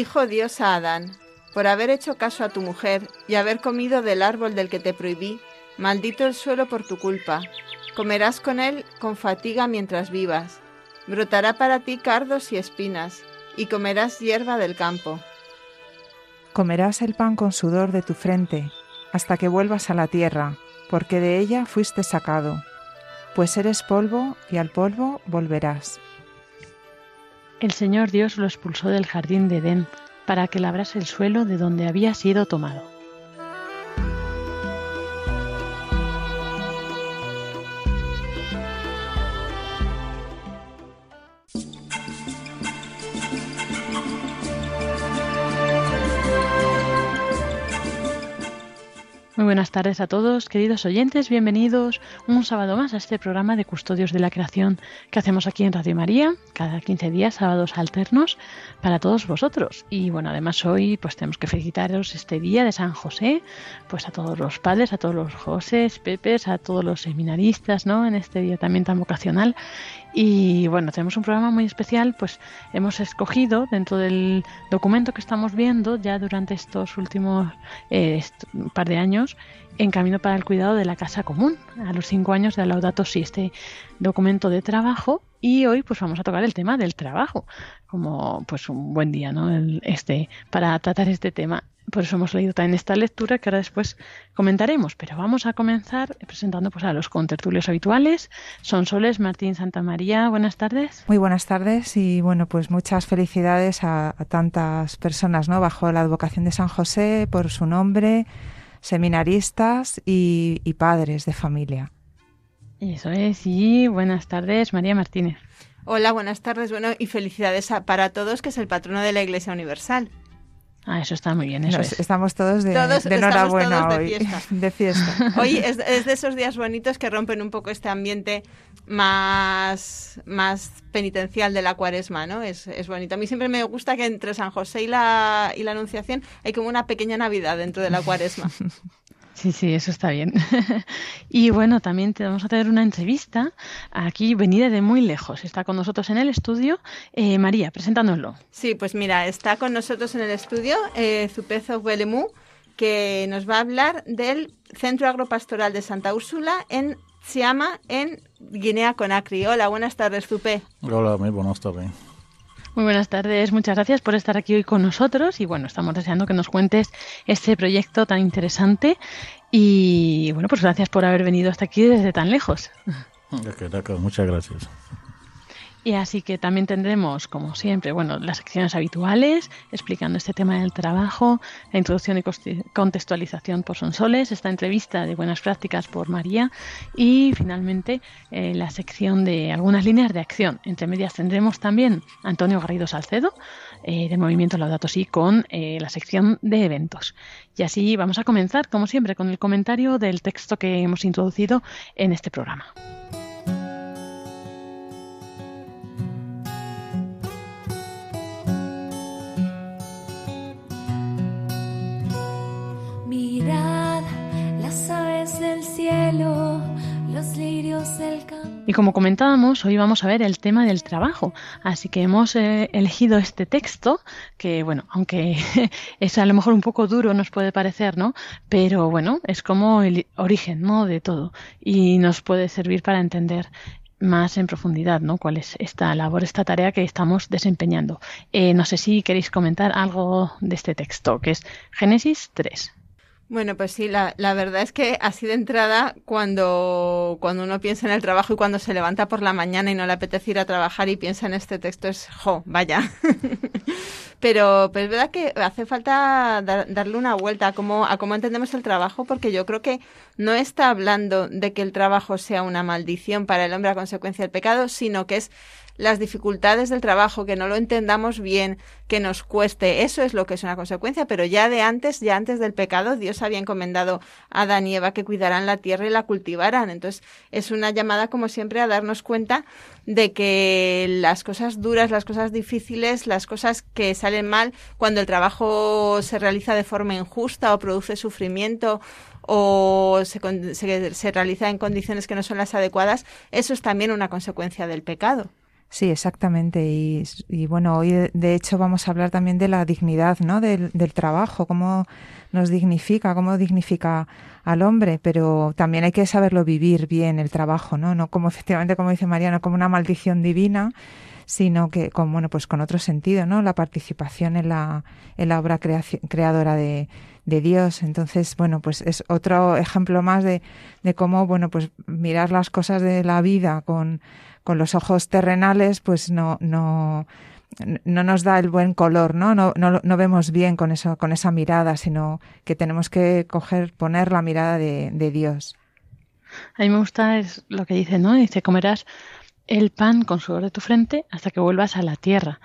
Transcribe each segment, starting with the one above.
Dijo Dios a Adán, por haber hecho caso a tu mujer y haber comido del árbol del que te prohibí, maldito el suelo por tu culpa. Comerás con él con fatiga mientras vivas. Brotará para ti cardos y espinas, y comerás hierba del campo. Comerás el pan con sudor de tu frente, hasta que vuelvas a la tierra, porque de ella fuiste sacado. Pues eres polvo, y al polvo volverás. El Señor Dios lo expulsó del jardín de Edén para que labrase el suelo de donde había sido tomado. Buenas tardes a todos, queridos oyentes, bienvenidos un sábado más a este programa de Custodios de la Creación que hacemos aquí en Radio María, cada 15 días, sábados alternos, para todos vosotros. Y bueno, además hoy pues tenemos que felicitaros este día de San José, pues a todos los padres, a todos los José, Pepes, a todos los seminaristas, ¿no? En este día también tan vocacional. Y bueno, tenemos un programa muy especial, pues hemos escogido dentro del documento que estamos viendo ya durante estos últimos eh, par de años, en camino para el cuidado de la casa común, a los cinco años de Laudato Si, este documento de trabajo. Y hoy pues vamos a tocar el tema del trabajo, como pues un buen día, ¿no? este, para tratar este tema. Por eso hemos leído también esta lectura que ahora después comentaremos. Pero vamos a comenzar presentando pues, a los contertulios habituales. Son Soles Martín Santa María. Buenas tardes. Muy buenas tardes y bueno, pues muchas felicidades a, tantas personas ¿no? bajo la advocación de San José por su nombre, seminaristas y, y padres de familia. Eso es, y buenas tardes, María Martínez. Hola, buenas tardes, bueno, y felicidades para todos, que es el patrono de la Iglesia Universal. Ah, eso está muy bien. Eso Estamos todos de, enhorabuena hoy. De fiesta. Hoy es, de esos días bonitos que rompen un poco este ambiente más, más penitencial de la cuaresma, ¿no? Es, es bonito. A mí siempre me gusta que entre San José y la, y la Anunciación hay como una pequeña Navidad dentro de la cuaresma. Sí, sí, eso está bien. y bueno, también te vamos a tener una entrevista aquí venida de muy lejos. Está con nosotros en el estudio eh, María, presentándolo. Sí, pues mira, está con nosotros en el estudio eh, Zupezo Huelemú, que nos va a hablar del Centro Agropastoral de Santa Úrsula en Siama, en Guinea Conakry. Hola, buenas tardes, Zupe. Hola, muy buenas tardes. Muy buenas tardes, muchas gracias por estar aquí hoy con nosotros y bueno, estamos deseando que nos cuentes este proyecto tan interesante y bueno, pues gracias por haber venido hasta aquí desde tan lejos. Muchas gracias. Y así que también tendremos, como siempre, bueno, las secciones habituales, explicando este tema del trabajo, la introducción y contextualización por Sonsoles, esta entrevista de buenas prácticas por María y finalmente eh, la sección de algunas líneas de acción. Entre medias tendremos también Antonio Garrido Salcedo, eh, de Movimiento Laudato Si, con eh, la sección de eventos. Y así vamos a comenzar, como siempre, con el comentario del texto que hemos introducido en este programa. Los lirios del Y como comentábamos, hoy vamos a ver el tema del trabajo. Así que hemos eh, elegido este texto, que bueno, aunque es a lo mejor un poco duro, nos puede parecer, ¿no? Pero bueno, es como el origen, ¿no? De todo. Y nos puede servir para entender más en profundidad, ¿no? ¿Cuál es esta labor, esta tarea que estamos desempeñando? Eh, no sé si queréis comentar algo de este texto, que es Génesis 3. Bueno, pues sí, la, verdad es que así de entrada, cuando, cuando uno piensa en el trabajo y cuando se levanta por la mañana y no le apetece ir a trabajar y piensa en este texto, es, jo, vaya. pero, pero es verdad que hace falta darle una vuelta a cómo, a cómo entendemos el trabajo, porque yo creo que no está hablando de que el trabajo sea una maldición para el hombre a consecuencia del pecado, sino que es las dificultades del trabajo, que no lo entendamos bien, que nos cueste, eso es lo que es una consecuencia, pero ya de antes, ya antes del pecado, Dios había encomendado a Adán y Eva que cuidaran la tierra y la cultivaran. Entonces, es una llamada, como siempre, a darnos cuenta de que las cosas duras, las cosas difíciles, las cosas que salen mal, cuando el trabajo se realiza de forma injusta o produce sufrimiento o se, se, se realiza en condiciones que no son las adecuadas, eso es también una consecuencia del pecado. Sí, exactamente. Y, y, bueno, hoy de hecho vamos a hablar también de la dignidad, ¿no? Del, trabajo, cómo nos dignifica, cómo dignifica al hombre, pero también hay que saberlo vivir bien el trabajo, ¿no? No como efectivamente, como dice Mariano, como una maldición divina, sino que con, bueno, pues con otro sentido, ¿no? La participación en la, en la obra creadora de, de Dios. Entonces, bueno, pues es otro ejemplo más de, de cómo, bueno, pues mirar las cosas de la vida con con los ojos terrenales, pues no, no, no nos da el buen color, ¿no? No, no, no vemos bien con eso, con esa mirada, sino que tenemos que coger, poner la mirada de, de Dios. A mí me gusta es lo que dice, ¿no? Dice, comerás el pan con sudor de tu frente hasta que vuelvas a la tierra.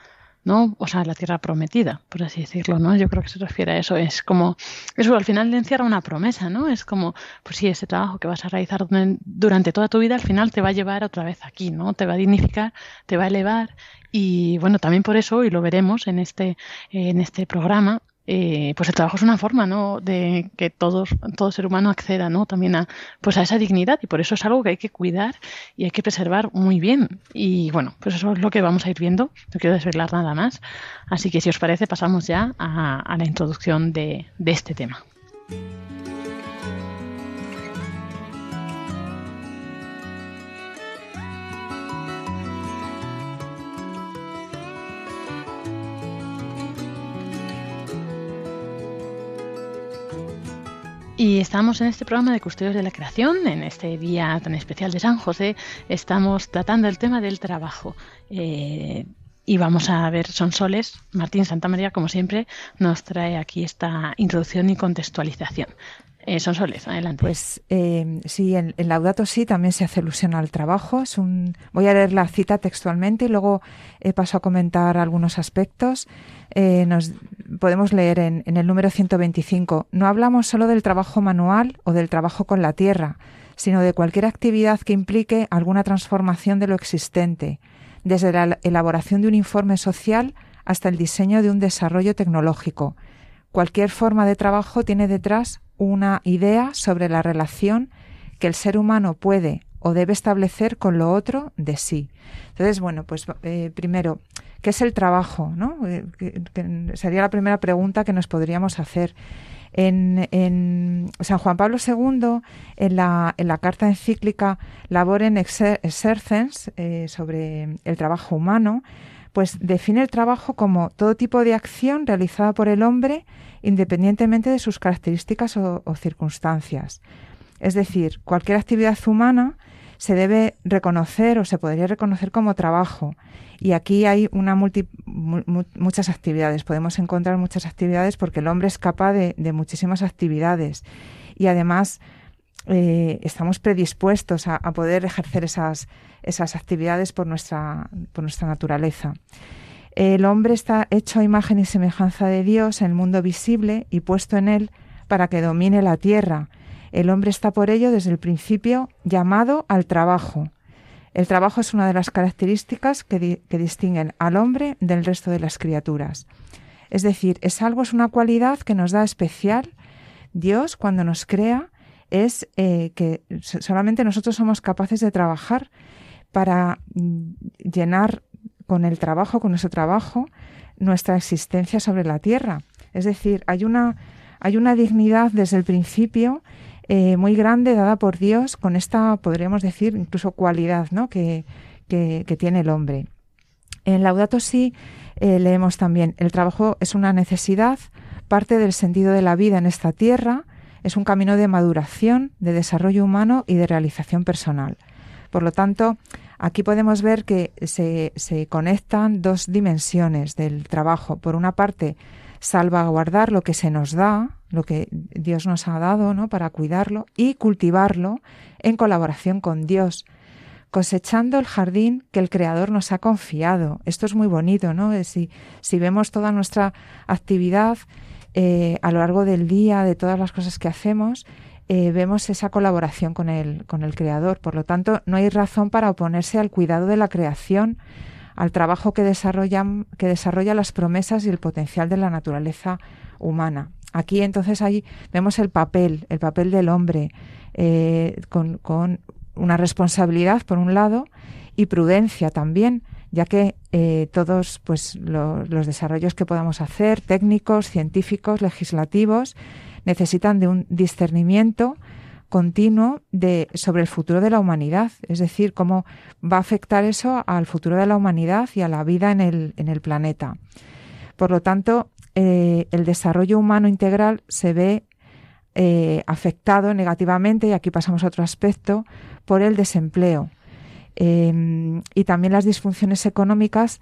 ¿No? O sea, la tierra prometida, por así decirlo, ¿no? Yo creo que se refiere a eso. Es como, eso al final encierra una promesa, ¿no? Es como, pues sí, ese trabajo que vas a realizar durante toda tu vida al final te va a llevar otra vez aquí, ¿no? Te va a dignificar, te va a elevar y bueno, también por eso, y lo veremos en este, en este programa, eh, pues el trabajo es una forma ¿no? de que todos, todo ser humano acceda ¿no? también a, pues a esa dignidad y por eso es algo que hay que cuidar y hay que preservar muy bien. Y bueno, pues eso es lo que vamos a ir viendo. No quiero desvelar nada más. Así que si os parece, pasamos ya a, a la introducción de, de este tema. Y estamos en este programa de Custodios de la Creación, en este día tan especial de San José, estamos tratando el tema del trabajo. Eh, y vamos a ver son soles. Martín Santa María, como siempre, nos trae aquí esta introducción y contextualización. Eh, son soles, adelante. Pues eh, sí, en, Laudato sí también se hace alusión al trabajo. Es un, voy a leer la cita textualmente y luego eh, paso a comentar algunos aspectos. Eh, nos podemos leer en, en el número 125. No hablamos solo del trabajo manual o del trabajo con la tierra, sino de cualquier actividad que implique alguna transformación de lo existente, desde la elaboración de un informe social hasta el diseño de un desarrollo tecnológico. Cualquier forma de trabajo tiene detrás una idea sobre la relación que el ser humano puede o debe establecer con lo otro de sí. Entonces, bueno, pues eh, primero, ¿qué es el trabajo? ¿no? Eh, sería la primera pregunta que nos podríamos hacer. En, en San Juan Pablo II, en la, en la carta encíclica Laboren Exercens eh, sobre el trabajo humano, pues define el trabajo como todo tipo de acción realizada por el hombre independientemente de sus características o, circunstancias. Es decir, cualquier actividad humana se debe reconocer o se podría reconocer como trabajo. Y aquí hay una muchas actividades. Podemos encontrar muchas actividades porque el hombre es capaz de, muchísimas actividades. Y además eh, estamos predispuestos a, poder ejercer esas, esas actividades por nuestra, por nuestra naturaleza. El hombre está hecho a imagen y semejanza de Dios en el mundo visible y puesto en él para que domine la tierra. El hombre está por ello desde el principio llamado al trabajo. El trabajo es una de las características que, distinguen al hombre del resto de las criaturas. Es decir, es algo, es una cualidad que nos da especial. Dios, cuando nos crea, es eh, que solamente nosotros somos capaces de trabajar para mm, llenar con el trabajo, con nuestro trabajo, nuestra existencia sobre la tierra. Es decir, hay una, hay una dignidad desde el principio eh, muy grande dada por Dios con esta, podríamos decir, incluso cualidad ¿no? que, que, tiene el hombre. En Laudato Si eh, leemos también, el trabajo es una necesidad, parte del sentido de la vida en esta tierra, es un camino de maduración, de desarrollo humano y de realización personal. Por lo tanto, aquí podemos ver que se, se conectan dos dimensiones del trabajo. Por una parte, salvaguardar lo que se nos da, lo que Dios nos ha dado, ¿no? Para cuidarlo y cultivarlo en colaboración con Dios, cosechando el jardín que el Creador nos ha confiado. Esto es muy bonito, ¿no? Si, si vemos toda nuestra actividad eh, a lo largo del día, de todas las cosas que hacemos, eh, vemos esa colaboración con el, con el Creador. Por lo tanto, no hay razón para oponerse al cuidado de la creación, al trabajo que, desarrollan, que desarrolla las promesas y el potencial de la naturaleza humana. Aquí entonces ahí vemos el papel, el papel del hombre, eh, con, una responsabilidad por un lado y prudencia también, ya que eh, todos pues, los desarrollos que podamos hacer, técnicos, científicos, legislativos, necesitan de un discernimiento continuo sobre el futuro de la humanidad, es decir, cómo va a afectar eso al futuro de la humanidad y a la vida en el, en el planeta. Por lo tanto, eh, el desarrollo humano integral se ve eh, afectado negativamente, y aquí pasamos a otro aspecto, por el desempleo. Em, y también las disfunciones económicas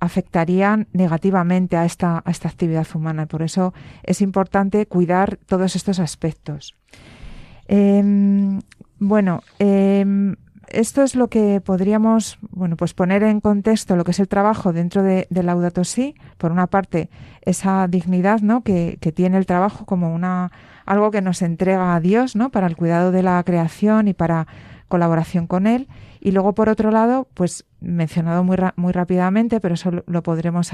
afectarían negativamente a esta, a esta actividad humana. Por eso es importante cuidar todos estos aspectos. Em, bueno, em, esto es lo que podríamos bueno, pues poner en contexto lo que es el trabajo dentro de, Laudato Si. Por una parte, esa dignidad ¿no? que, tiene el trabajo como una, algo que nos entrega a Dios ¿no? para el cuidado de la creación y para colaboración con Él. Y luego, por otro lado, pues mencionado muy, muy rápidamente, pero eso lo, podremos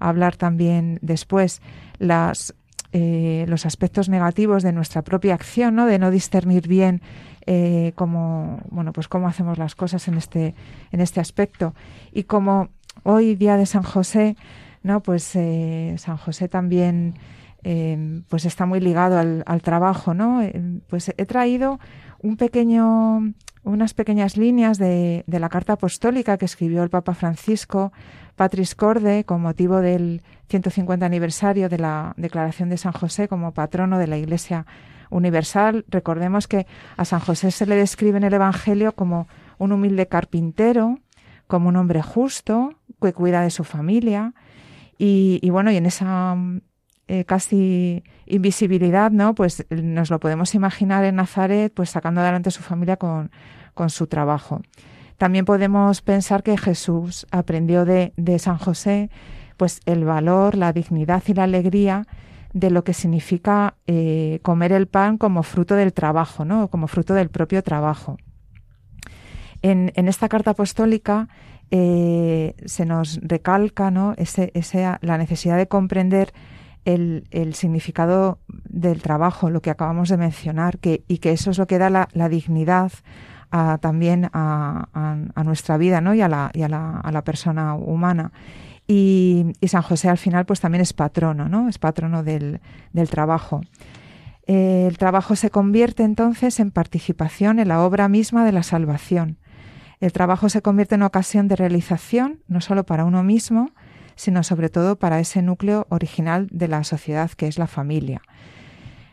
hablar también después, las, eh, los aspectos negativos de nuestra propia acción, ¿no? de no discernir bien eh, cómo, bueno, pues cómo hacemos las cosas en este, en este aspecto. Y como hoy, día de San José, ¿no? pues eh, San José también eh, pues está muy ligado al, al trabajo, ¿no? pues he traído un pequeño, unas pequeñas líneas de, de, la carta apostólica que escribió el Papa Francisco Patris Corde con motivo del 150 aniversario de la declaración de San José como patrono de la Iglesia universal. Recordemos que a San José se le describe en el Evangelio como un humilde carpintero, como un hombre justo, que cuida de su familia. Y, bueno, y en esa eh, casi invisibilidad, ¿no? Pues nos lo podemos imaginar en Nazaret, pues sacando adelante a su familia con, con su trabajo. También podemos pensar que Jesús aprendió de, de San José, pues el valor, la dignidad y la alegría de lo que significa eh, comer el pan como fruto del trabajo, ¿no? como fruto del propio trabajo. En, esta carta apostólica eh, se nos recalca ¿no? ese, la necesidad de comprender el, significado del trabajo, lo que acabamos de mencionar, que, y que eso es lo que da la, dignidad también a, nuestra vida ¿no? y, a la, persona humana. Y, San José al final pues también es patrono, ¿no? Es patrono del, trabajo. Eh, el trabajo se convierte entonces en participación en la obra misma de la salvación. El trabajo se convierte en ocasión de realización, no solo para uno mismo, sino sobre todo para ese núcleo original de la sociedad que es la familia.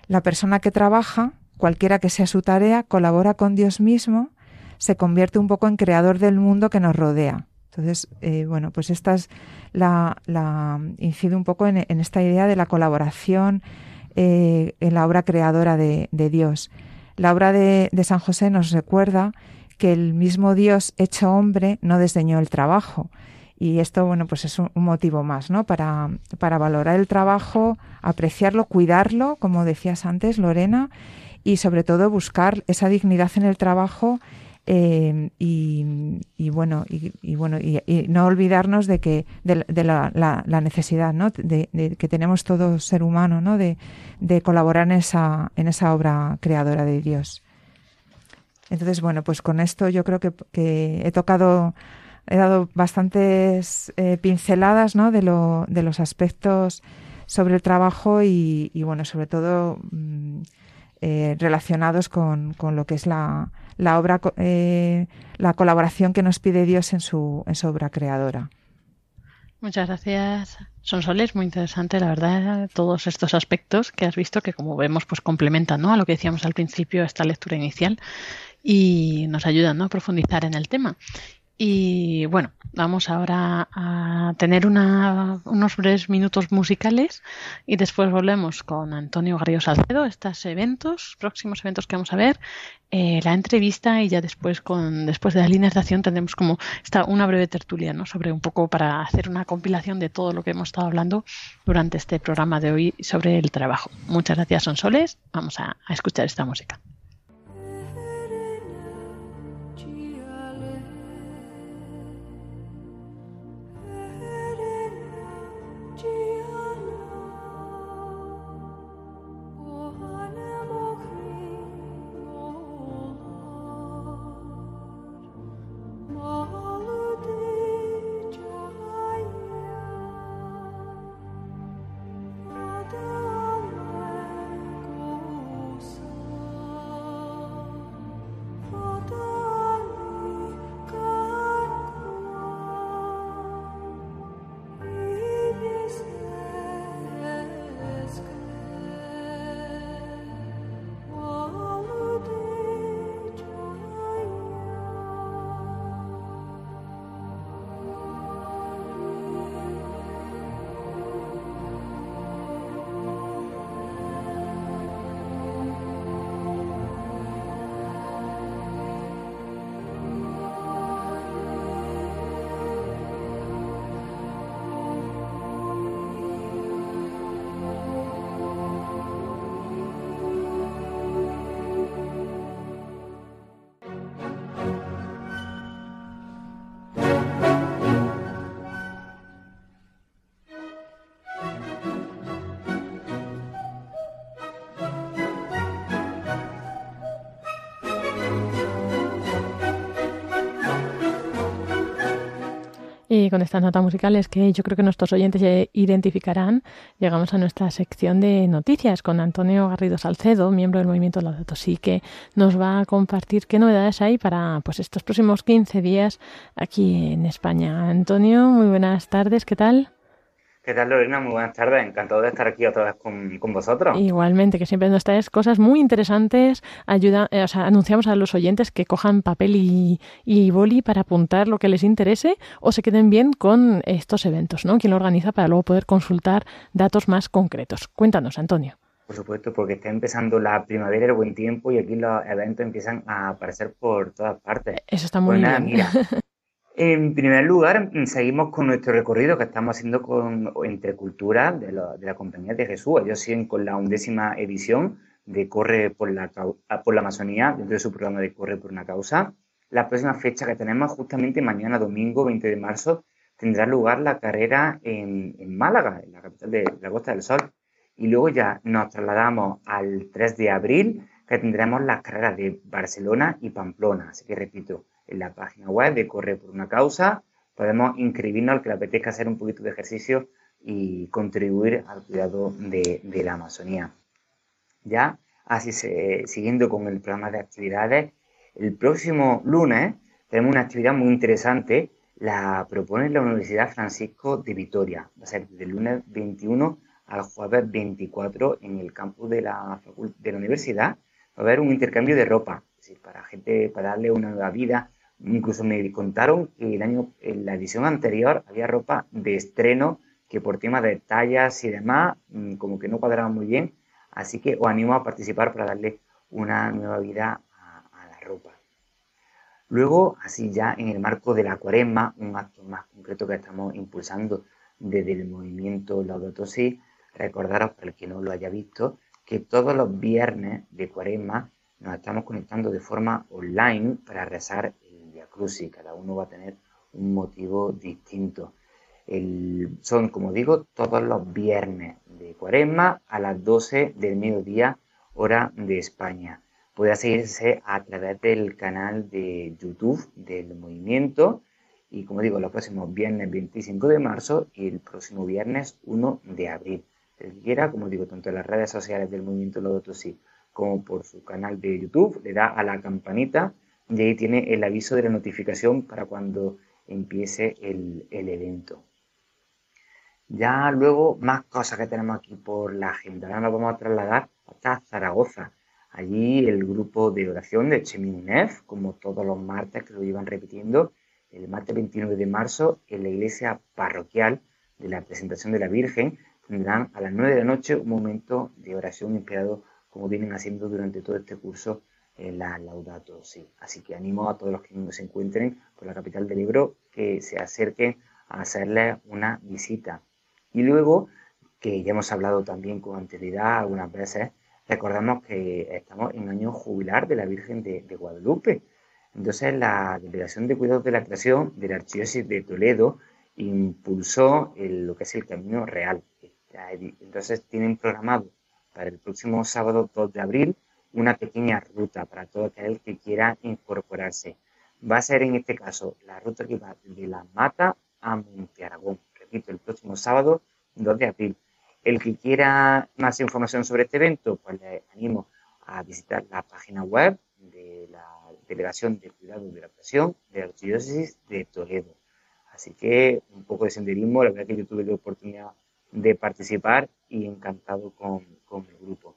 La persona que trabaja, cualquiera que sea su tarea, colabora con Dios mismo, se convierte un poco en creador del mundo que nos rodea. Entonces, eh, bueno, pues esta es la, incide un poco en, esta idea de la colaboración eh, en la obra creadora de, Dios. La obra de, San José nos recuerda que el mismo Dios hecho hombre no desdeñó el trabajo. Y esto, bueno, pues es un, motivo más, ¿no? Para, para valorar el trabajo, apreciarlo, cuidarlo, como decías antes, Lorena, y sobre todo buscar esa dignidad en el trabajo eh, y, bueno y, bueno y, no olvidarnos de que de, la, necesidad ¿no? de, que tenemos todo ser humano ¿no? de, colaborar en esa en esa obra creadora de Dios entonces bueno pues con esto yo creo que, he tocado he dado bastantes eh, pinceladas de lo de los aspectos sobre el trabajo y, bueno sobre todo mm, eh, relacionados con, lo que es la, la obra, eh, la colaboración que nos pide Dios en su, en su obra creadora. Muchas gracias. Son Soles, muy interesante, la verdad, todos estos aspectos que has visto que como vemos pues complementan a lo que decíamos al principio, esta lectura inicial y nos ayudan a profundizar en el tema. Y bueno, vamos ahora a tener unos breves minutos musicales y después volvemos con Antonio Garrido Salcedo, estos eventos, próximos eventos que vamos a ver, eh, la entrevista y ya después con después de las líneas de acción tendremos como esta, una breve tertulia ¿no? sobre un poco para hacer una compilación de todo lo que hemos estado hablando durante este programa de hoy sobre el trabajo. Muchas gracias, Sonsoles. Vamos a escuchar esta música. Y con estas notas musicales que yo creo que nuestros oyentes identificarán, llegamos a nuestra sección de noticias con Antonio Garrido Salcedo, miembro del movimiento Laudato Si, que nos va a compartir qué novedades hay para pues estos próximos 15 días aquí en España. Antonio, muy buenas tardes, ¿qué tal? ¿Qué tal, Lorena? Muy buenas tardes. Encantado de estar aquí otra vez con, con vosotros. Igualmente, que siempre nos traes cosas muy interesantes. Ayuda, eh, o sea, anunciamos a los oyentes que cojan papel y, y, boli para apuntar lo que les interese o se queden bien con estos eventos, ¿no? ¿Quién lo organiza para luego poder consultar datos más concretos? Cuéntanos, Antonio. Por supuesto, porque está empezando la primavera, el buen tiempo y aquí los eventos empiezan a aparecer por todas partes. Eso está muy pues bien. Mira, En primer lugar, seguimos con nuestro recorrido que estamos haciendo con, entre culturas de, de, la Compañía de Jesús. Ellos siguen con la undécima edición de Corre por la, por la Amazonía, dentro de su programa de Corre por una causa. La próxima fecha que tenemos, justamente mañana, domingo 20 de marzo, tendrá lugar la carrera en, en Málaga, en la capital de la Costa del Sol. Y luego ya nos trasladamos al 3 de abril, que tendremos las carreras de Barcelona y Pamplona. Así que repito, en la página web de Corre por una causa. Podemos inscribirnos al que le apetezca hacer un poquito de ejercicio y contribuir al cuidado de, de la Amazonía. Ya, así se, siguiendo con el programa de actividades, el próximo lunes tenemos una actividad muy interesante, la propone la Universidad Francisco de Vitoria. Va a ser del lunes 21 al jueves 24 en el campus de la, de la universidad. Va a haber un intercambio de ropa, es decir, para gente, para darle una nueva vida Incluso me contaron que el año, en la edición anterior había ropa de estreno que por tema de tallas y demás, mm, como que no cuadraba muy bien. Así que os animo a participar para darle una nueva vida a, la ropa. Luego, así ya en el marco de la cuaresma, un acto más concreto que estamos impulsando desde el movimiento Laudato Si, recordaros, para el que no lo haya visto, que todos los viernes de cuaresma nos estamos conectando de forma online para rezar Cada uno va a tener un motivo distinto. son, como digo, todos los viernes de cuaresma a las 12 del mediodía, hora de España. Puede seguirse a través del canal de YouTube del movimiento y, como digo, los próximos viernes 25 de marzo y el próximo viernes 1 de abril. El quiera, como digo, tanto en las redes sociales del movimiento Lodoto como por su canal de YouTube, le da a la campanita y ahí tiene el aviso de la notificación para cuando empiece el, evento. Ya luego, más cosas que tenemos aquí por la agenda. Ahora nos vamos a trasladar hasta Zaragoza. Allí el grupo de oración de Cheminef, como todos los martes que lo iban repitiendo, el martes 29 de marzo en la iglesia parroquial de la presentación de la Virgen, tendrán a las 9 de la noche un momento de oración inspirado como vienen haciendo durante todo este curso la Laudato sí. Así que animo a todos los que se encuentren por la capital del libro que se acerquen a hacerle una visita. Y luego, que ya hemos hablado también con anterioridad algunas veces, recordamos que estamos en año jubilar de la Virgen de, Guadalupe. Entonces, la Delegación de Cuidados de la Creación de la Archidiócesis de Toledo impulsó lo que es el Camino Real. Entonces, tienen programado para el próximo sábado 2 de abril una pequeña ruta para todo aquel que quiera incorporarse. Va a ser en este caso la ruta que va de La Mata a Monte Aragón. Repito, el próximo sábado 2 de abril. El que quiera más información sobre este evento, pues le animo a visitar la página web de la Delegación de Cuidado de la Presión de la Archidiócesis de Toledo. Así que un poco de senderismo, la verdad que yo tuve la oportunidad de participar y encantado con, con el grupo.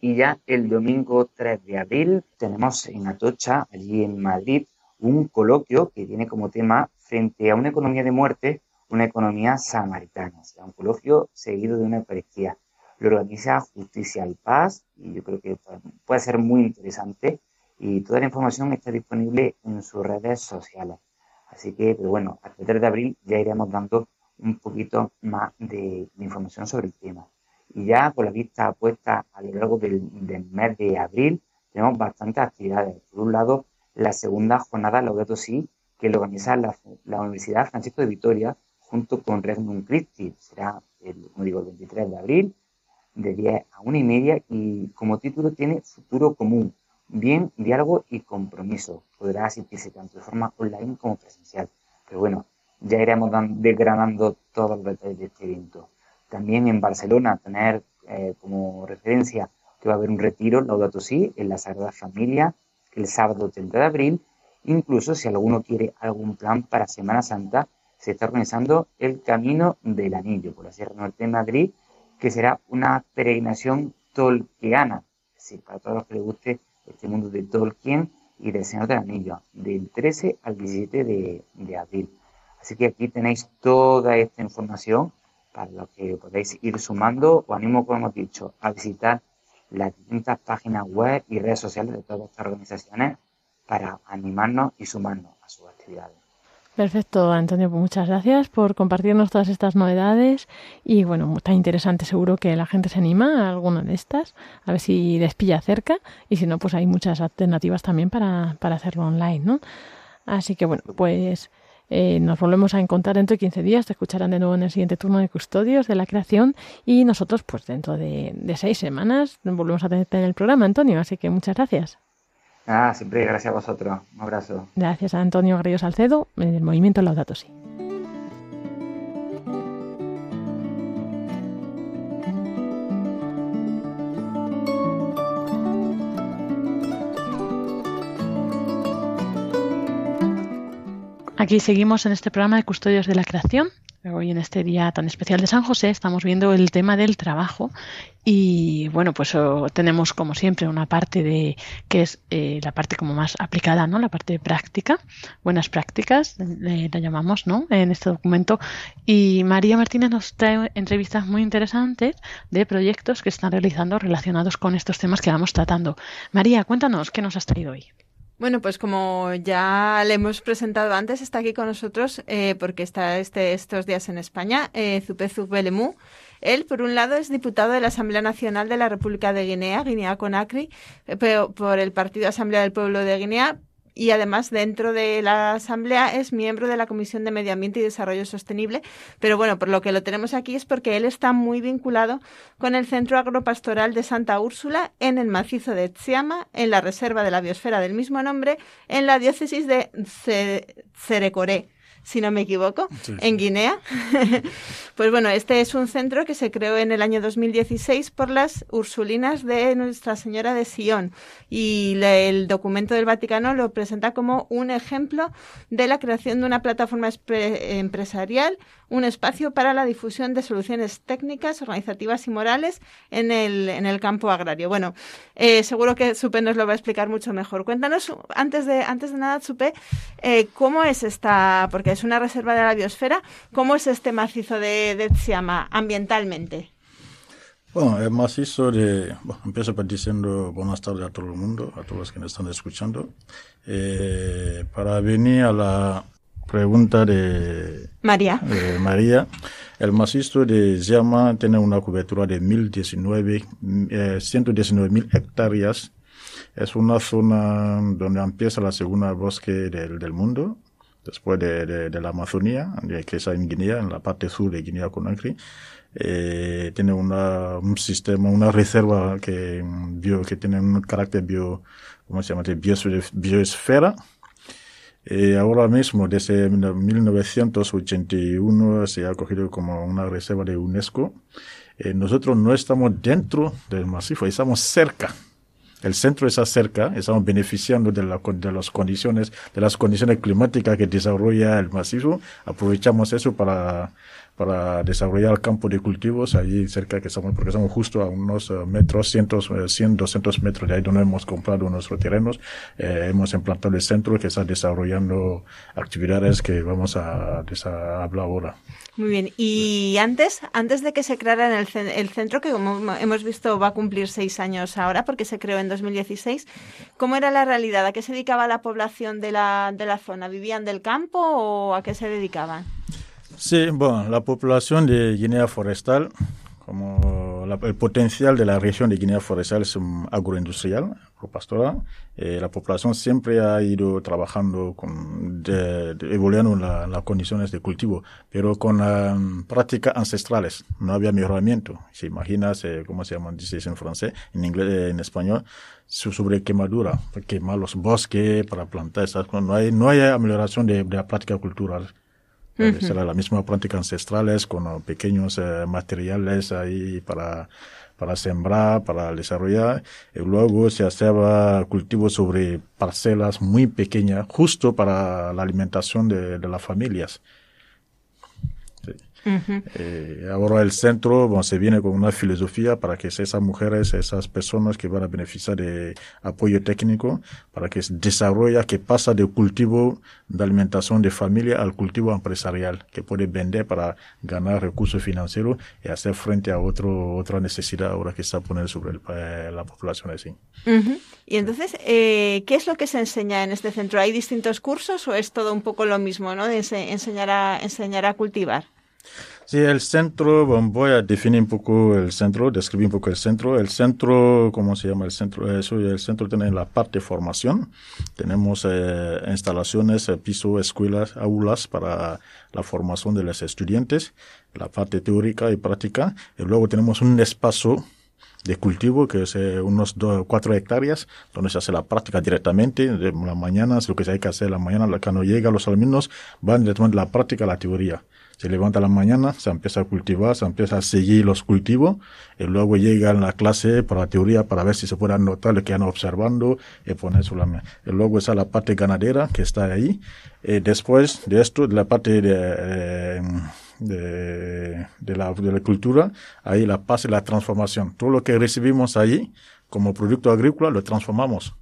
Y ya el domingo 3 de abril tenemos en Atocha, allí en Madrid, un coloquio que tiene como tema frente a una economía de muerte, una economía samaritana. Será un coloquio seguido de una Eucaristía. Lo organiza Justicia y Paz y yo creo que puede ser muy interesante y toda la información está disponible en sus redes sociales. Así que, pero bueno, a 3 de abril ya iremos dando un poquito más de, información sobre el tema. Y ya con la vista puesta a lo largo del, mes de abril, tenemos bastantes actividades. Por un lado, la segunda jornada Laudato Si, que lo organiza la, Universidad Francisco de Vitoria junto con Regnum Christi. Será, el, como digo, el 23 de abril, de 10 a 1 y media, y como título tiene Futuro Común, Bien, Diálogo y Compromiso. Podrá asistirse tanto de forma online como presencial. Pero bueno, ya iremos desgranando todos los detalles de este evento. También en Barcelona, tener eh, como referencia que va a haber un retiro, Laudato Si, en la Sagrada Familia, el sábado 30 de abril. Incluso si alguno quiere algún plan para Semana Santa, se está organizando el Camino del Anillo por la Sierra Norte de Madrid, que será una peregrinación tolkiana. Es decir, para todos los que les guste este mundo de Tolkien y del Señor del Anillo, del 13 al 17 de abril. Así que aquí tenéis toda esta información para lo que podéis ir sumando. Os animo, como hemos dicho, a visitar las distintas páginas web y redes sociales de todas estas organizaciones para animarnos y sumarnos a sus actividades. Perfecto, Antonio, pues muchas gracias por compartirnos todas estas novedades y bueno, tan interesante, seguro que la gente se anima a alguna de estas, a ver si despilla cerca y si no, pues hay muchas alternativas también para, para hacerlo online, ¿no? Así que bueno, pues eh, nos volvemos a encontrar dentro de 15 días, te escucharán de nuevo en el siguiente turno de custodios de la creación y nosotros pues dentro de, seis semanas volvemos a tener el programa, Antonio, así que muchas gracias. Ah, siempre gracias a vosotros. Un abrazo. Gracias a Antonio Grillo Salcedo, del Movimiento Laudato Si. Aquí seguimos en este programa de Custodios de la Creación. Hoy en este día tan especial de San José estamos viendo el tema del trabajo y bueno, pues oh, tenemos como siempre una parte de que es eh, la parte como más aplicada, ¿no? La parte práctica, buenas prácticas, la llamamos, ¿no? En este documento y María Martínez nos trae entrevistas muy interesantes de proyectos que están realizando relacionados con estos temas que vamos tratando. María, cuéntanos qué nos has traído hoy. Bueno, pues como ya le hemos presentado antes, está aquí con nosotros eh, porque está este, estos días en España, eh, Zupezu Belemú. Él, por un lado, es diputado de la Asamblea Nacional de la República de Guinea, Guinea-Conakry, eh, por el Partido Asamblea del Pueblo de Guinea, y además dentro de la Asamblea es miembro de la Comisión de Medio Ambiente y Desarrollo Sostenible. Pero bueno, por lo que lo tenemos aquí es porque él está muy vinculado con el Centro Agropastoral de Santa Úrsula en el macizo de Tziama, en la Reserva de la Biosfera del mismo nombre, en la diócesis de Cerecoré. Si no me equivoco, en Guinea. pues bueno, este es un centro que se creó en el año 2016 por las Ursulinas de Nuestra Señora de Sion y el documento del Vaticano lo presenta como un ejemplo de la creación de una plataforma empresarial, un espacio para la difusión de soluciones técnicas, organizativas y morales en el, en el campo agrario. Bueno, eh, seguro que Supe nos lo va a explicar mucho mejor. Cuéntanos, antes de, antes de nada, Supe, eh, ¿cómo es esta, porque es una reserva de la biosfera, cómo es este macizo de, de Tsiama ambientalmente? Bueno, el macizo de, empiezo diciendo buenas tardes a todo el mundo, a todos los que nos están escuchando. Eh, para venir a la pregunta de María, María el macizo de Llama tiene una cobertura de 1019, eh, 119 mil hectáreas. Es una zona donde empieza la segunda bosque del, del mundo, después de, de, de, la Amazonía, que es en Guinea, en la parte sur de Guinea-Conakry eh, tiene una, un sistema, una reserva que, bio, que tiene un carácter bio, ¿cómo se llama? biosfera. Eh, ahora mismo, desde 1981, se ha cogido como una reserva de UNESCO. Eh, nosotros no estamos dentro del macizo, estamos cerca. El centro está cerca, estamos beneficiando de, la, de las condiciones, de las condiciones climáticas que desarrolla el macizo. Aprovechamos eso para para desarrollar el campo de cultivos allí cerca que estamos, porque estamos justo a unos uh, metros, cientos, uh, 100, 200 metros de ahí donde hemos comprado nuestros terrenos. Eh, hemos implantado el centro que está desarrollando actividades que vamos a, a hablar ahora. Muy bien. Y antes, antes de que se creara el, el, centro, que como hemos visto va a cumplir seis años ahora, porque se creó en 2016, ¿cómo era la realidad? ¿A qué se dedicaba la población de la, de la zona? ¿Vivían del campo o a qué se dedicaban? Sí, bueno, la población de Guinea Forestal, como la, el potencial de la región de Guinea Forestal es agroindustrial, agropastoral, eh, la población siempre ha ido trabajando con, de, de, evolucionando las la condiciones de cultivo, pero con um, prácticas ancestrales. No había mejoramiento. Si imaginas, eh, ¿cómo se llama? Dice en francés, en inglés, en español, sobre quemadura, quemar los bosques para plantar esas cosas. No hay, no hay amelioración de, de la práctica cultural. Uh -huh. Será la misma práctica ancestrales con pequeños eh, materiales ahí para, para sembrar, para desarrollar. Y luego se hacía cultivo sobre parcelas muy pequeñas, justo para la alimentación de, de las familias. Uh -huh. eh, ahora el centro bueno, se viene con una filosofía para que esas mujeres, esas personas que van a beneficiar de apoyo técnico, para que se desarrolla, que pasa de cultivo de alimentación de familia al cultivo empresarial, que puede vender para ganar recursos financieros y hacer frente a otro, otra necesidad ahora que está poniendo sobre el, eh, la población así. Uh -huh. Y entonces, eh, ¿qué es lo que se enseña en este centro? ¿Hay distintos cursos o es todo un poco lo mismo, ¿no? De ense enseñar, a, enseñar a cultivar. Sí, el centro, bueno, voy a definir un poco el centro, describir un poco el centro. El centro, ¿cómo se llama el centro? Eso, el centro tiene la parte de formación. Tenemos eh, instalaciones, eh, piso, escuelas, aulas para la formación de los estudiantes, la parte teórica y práctica. Y luego tenemos un espacio de cultivo, que es eh, unos cuatro hectáreas, donde se hace la práctica directamente, de la mañana, es lo que se hay que hacer la mañana, cuando llega los alumnos, van directamente de la práctica a la teoría se levanta la mañana, se empieza a cultivar, se empieza a seguir los cultivos, y luego llega en la clase para la teoría para ver si se puede anotar lo que han observando y poner sobre la Y luego está la parte ganadera que está ahí. Y después de esto, de la parte de, eh, de, de, la, de la cultura, ahí la paz y la transformación. Todo lo que recibimos ahí como producto agrícola lo transformamos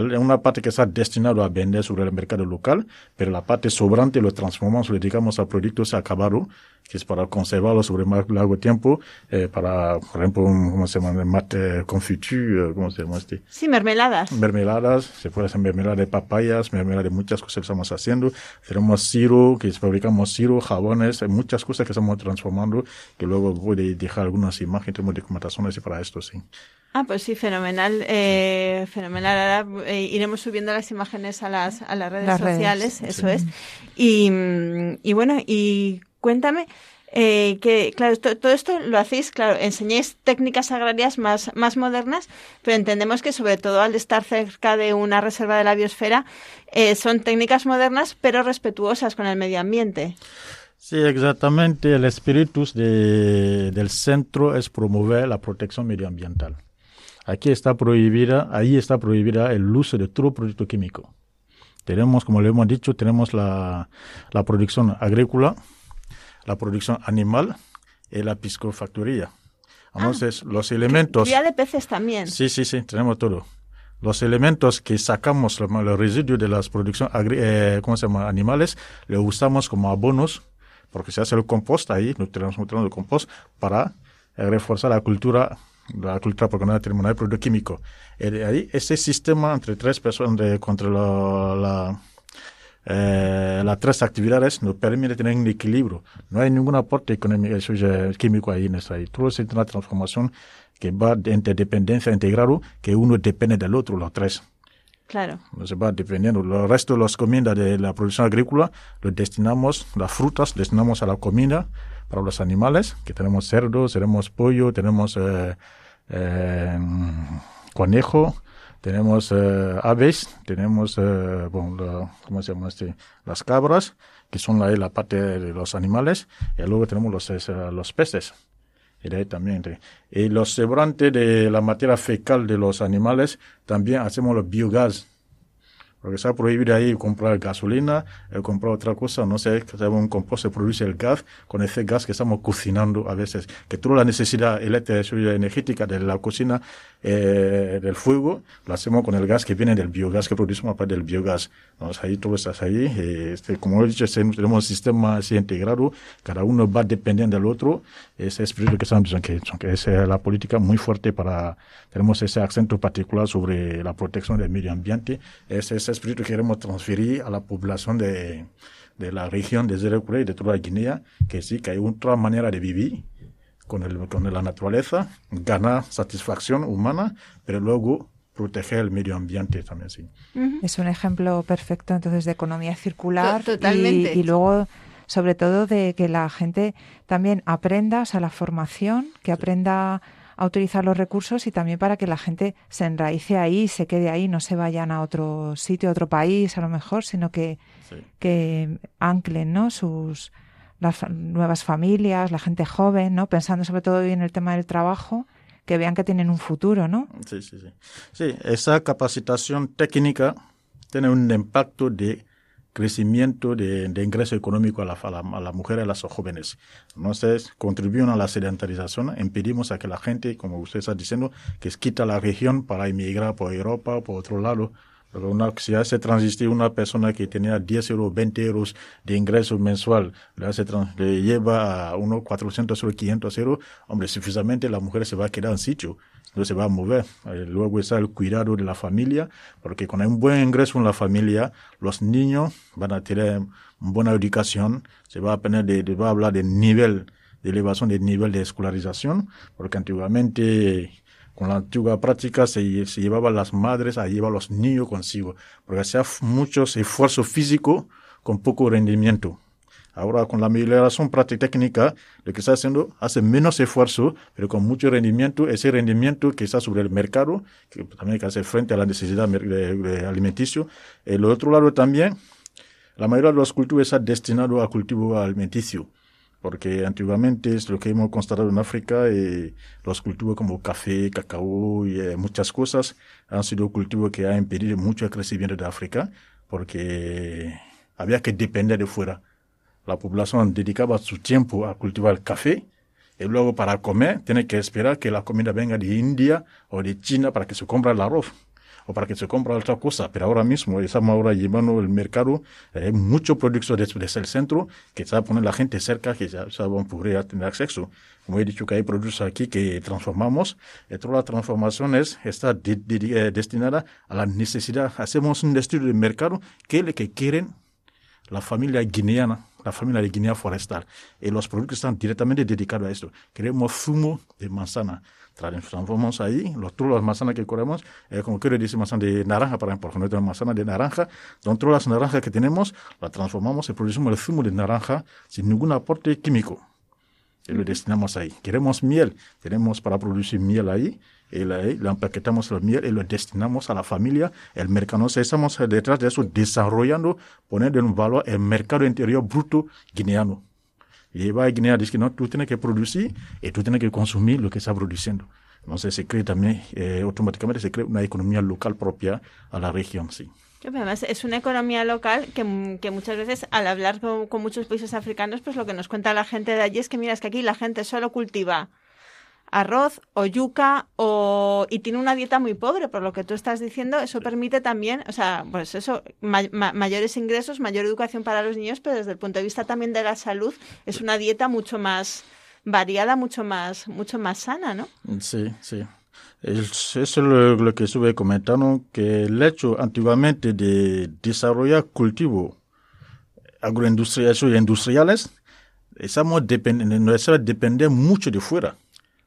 una parte que está destinado a vender sobre el mercado local, pero la parte sobrante lo transformamos, lo dedicamos a productos acabados, que es para conservarlo sobre más largo tiempo, eh, para, por ejemplo, un, ¿cómo se llama? Mate, confiture, ¿cómo se llama este? Sí, mermeladas. Mermeladas, se puede hacer mermelada de papayas, mermelada de muchas cosas que estamos haciendo. Tenemos siro, que fabricamos siro, jabones, hay muchas cosas que estamos transformando, que luego voy a dejar algunas imágenes, tenemos documentaciones para esto, sí. Ah, pues sí, fenomenal, eh, fenomenal. Ahora eh, iremos subiendo las imágenes a las, a las redes las sociales, redes, eso sí. es. Y, y bueno, y cuéntame, Eh, que, claro, todo esto lo hacéis, claro, enseñáis técnicas agrarias más, más modernas, pero entendemos que sobre todo al estar cerca de una reserva de la biosfera, eh, son técnicas modernas, pero respetuosas con el medio ambiente. Sí, exactamente. El espíritu de, del centro es promover la protección medioambiental. Aquí está prohibida, ahí está prohibida el uso de todo producto químico. Tenemos, como le hemos dicho, tenemos la, la producción agrícola, la producción animal y la piscofactoría. Ah. Entonces, los elementos... Cría de peces también. Sí, sí, sí, tenemos todo. Los elementos que sacamos, los residuos de las producciones eh, ¿cómo se llama? animales, los usamos como abonos, porque se hace el compost ahí, no tenemos un de compost, para reforzar la cultura, la cultura porque no nada de producto químico. Y ahí, ese sistema entre tres personas, de, contra la eh, las tres actividades nos permiten tener un equilibrio. No hay ningún aporte económico, químico ahí en esta. Todo es una transformación que va de interdependencia integrado, que uno depende del otro, los tres. Claro. Se va dependiendo. El resto de las comidas de la producción agrícola lo destinamos, las frutas, destinamos a la comida para los animales, que tenemos cerdo, tenemos pollo, tenemos eh, eh, conejo, tenemos eh, aves, tenemos, eh, bueno, ¿cómo se llama este? Las cabras, que son la, la parte de los animales, y luego tenemos los, eh, los peces. Y de ahí también. Y los sobrantes de la materia fecal de los animales, también hacemos los biogás porque está prohibido ahí comprar gasolina, eh, comprar otra cosa, no sé, un compost se produce el gas, con ese gas que estamos cocinando a veces, que toda la necesidad eléctrica energética de la cocina, eh, del fuego, lo hacemos con el gas que viene del biogás, que producimos a partir del biogás. Entonces ahí todo está ahí, eh, este, como he dicho, tenemos un sistema así integrado, cada uno va dependiendo del otro, ese espíritu que estamos diciendo, que, es la política muy fuerte para, tenemos ese acento particular sobre la protección del medio ambiente, ese, ese espíritu que queremos transferir a la población de, de la región de Zerekure y de toda Guinea, que sí, que hay otra manera de vivir con, el, con la naturaleza, ganar satisfacción humana, pero luego proteger el medio ambiente también, sí. Es un ejemplo perfecto entonces de economía circular Totalmente. Y, y, luego sobre todo de que la gente también aprenda, o sea, la formación, que aprenda a utilizar los recursos y también para que la gente se enraice ahí, se quede ahí, no se vayan a otro sitio, a otro país a lo mejor, sino que, que anclen ¿no? sus las nuevas familias, la gente joven, ¿no? pensando sobre todo en el tema del trabajo, que vean que tienen un futuro, ¿no? Sí, sí, sí. Sí, esa capacitación técnica tiene un impacto de crecimiento de, de ingreso económico a la, a, la, mujer y a las jóvenes. Entonces, contribuyen a la sedentarización, impedimos a que la gente, como usted está diciendo, que quita la región para emigrar por Europa o por otro lado. Una, si hace transistir una persona que tenía 10 euros, 20 euros de ingreso mensual, le, lleva a unos 400 o 500 euros, hombre, suficientemente la mujer se va a quedar en sitio no se va a mover. Eh, luego está el cuidado de la familia, porque con un buen ingreso en la familia, los niños van a tener buena educación, se va a, tener de, va a hablar de nivel, de elevación del nivel de escolarización, porque antiguamente con la antigua práctica se, se llevaba las madres a llevar los niños consigo, porque hacía mucho esfuerzo físico con poco rendimiento. Ahora con la migración práctica técnica, lo que está haciendo hace menos esfuerzo, pero con mucho rendimiento. Ese rendimiento que está sobre el mercado, que también hay que hacer frente a la necesidad de, alimenticio. El otro lado también, la mayoría de los cultivos está destinado a cultivo alimenticio porque antiguamente es lo que hemos constatado en África, eh, los cultivos como café, cacao y eh, muchas cosas han sido cultivos que han impedido mucho el crecimiento de África, porque había que depender de fuera. La población dedicaba su tiempo a cultivar café y luego para comer tiene que esperar que la comida venga de India o de China para que se compre el arroz o para que se compre otra cosa. Pero ahora mismo estamos ahora llevando el mercado, hay mucho producto desde, el centro que se va a poner la gente cerca que ya, se van a poder tener acceso. Como he dicho que hay productos aquí que transformamos, y toda la transformación es, está eh, destinada a la necesidad. Hacemos un estudio de mercado que es lo que quieren la familia guineana la familia de Guinea Forestal. Y los productos están directamente dedicados a esto. Queremos zumo de manzana. Transformamos ahí, los, todas las manzanas que queremos, eh, como quiero decir, manzana de naranja, por ejemplo, tenemos manzana de naranja, entonces todas las naranjas que tenemos, las transformamos y producimos el zumo de naranja sin ningún aporte químico. y lo destinamos ahí. Queremos miel, tenemos para producir miel ahí, y la, la empaquetamos la miel y lo destinamos a la familia, el mercado. estamos detrás de eso desarrollando, poniendo en valor el mercado interior bruto guineano. Y va a Guinea dice que no, tú tienes que producir y tú tienes que consumir lo que está produciendo. Entonces se cree también, eh, automáticamente se crea una economía local propia a la región, sí. Además, es una economía local que, que muchas veces al hablar con, con, muchos países africanos, pues lo que nos cuenta la gente de allí es que mira, es que aquí la gente solo cultiva arroz o yuca o y tiene una dieta muy pobre, por lo que tú estás diciendo, eso permite también, o sea, pues eso, mayores ingresos, mayor educación para los niños, pero desde el punto de vista también de la salud es una dieta mucho más variada, mucho más mucho más sana, ¿no? Sí, sí. Eso es lo, que estuve comentando, que el hecho antiguamente de desarrollar cultivos agroindustriales y industriales, estamos depender mucho de fuera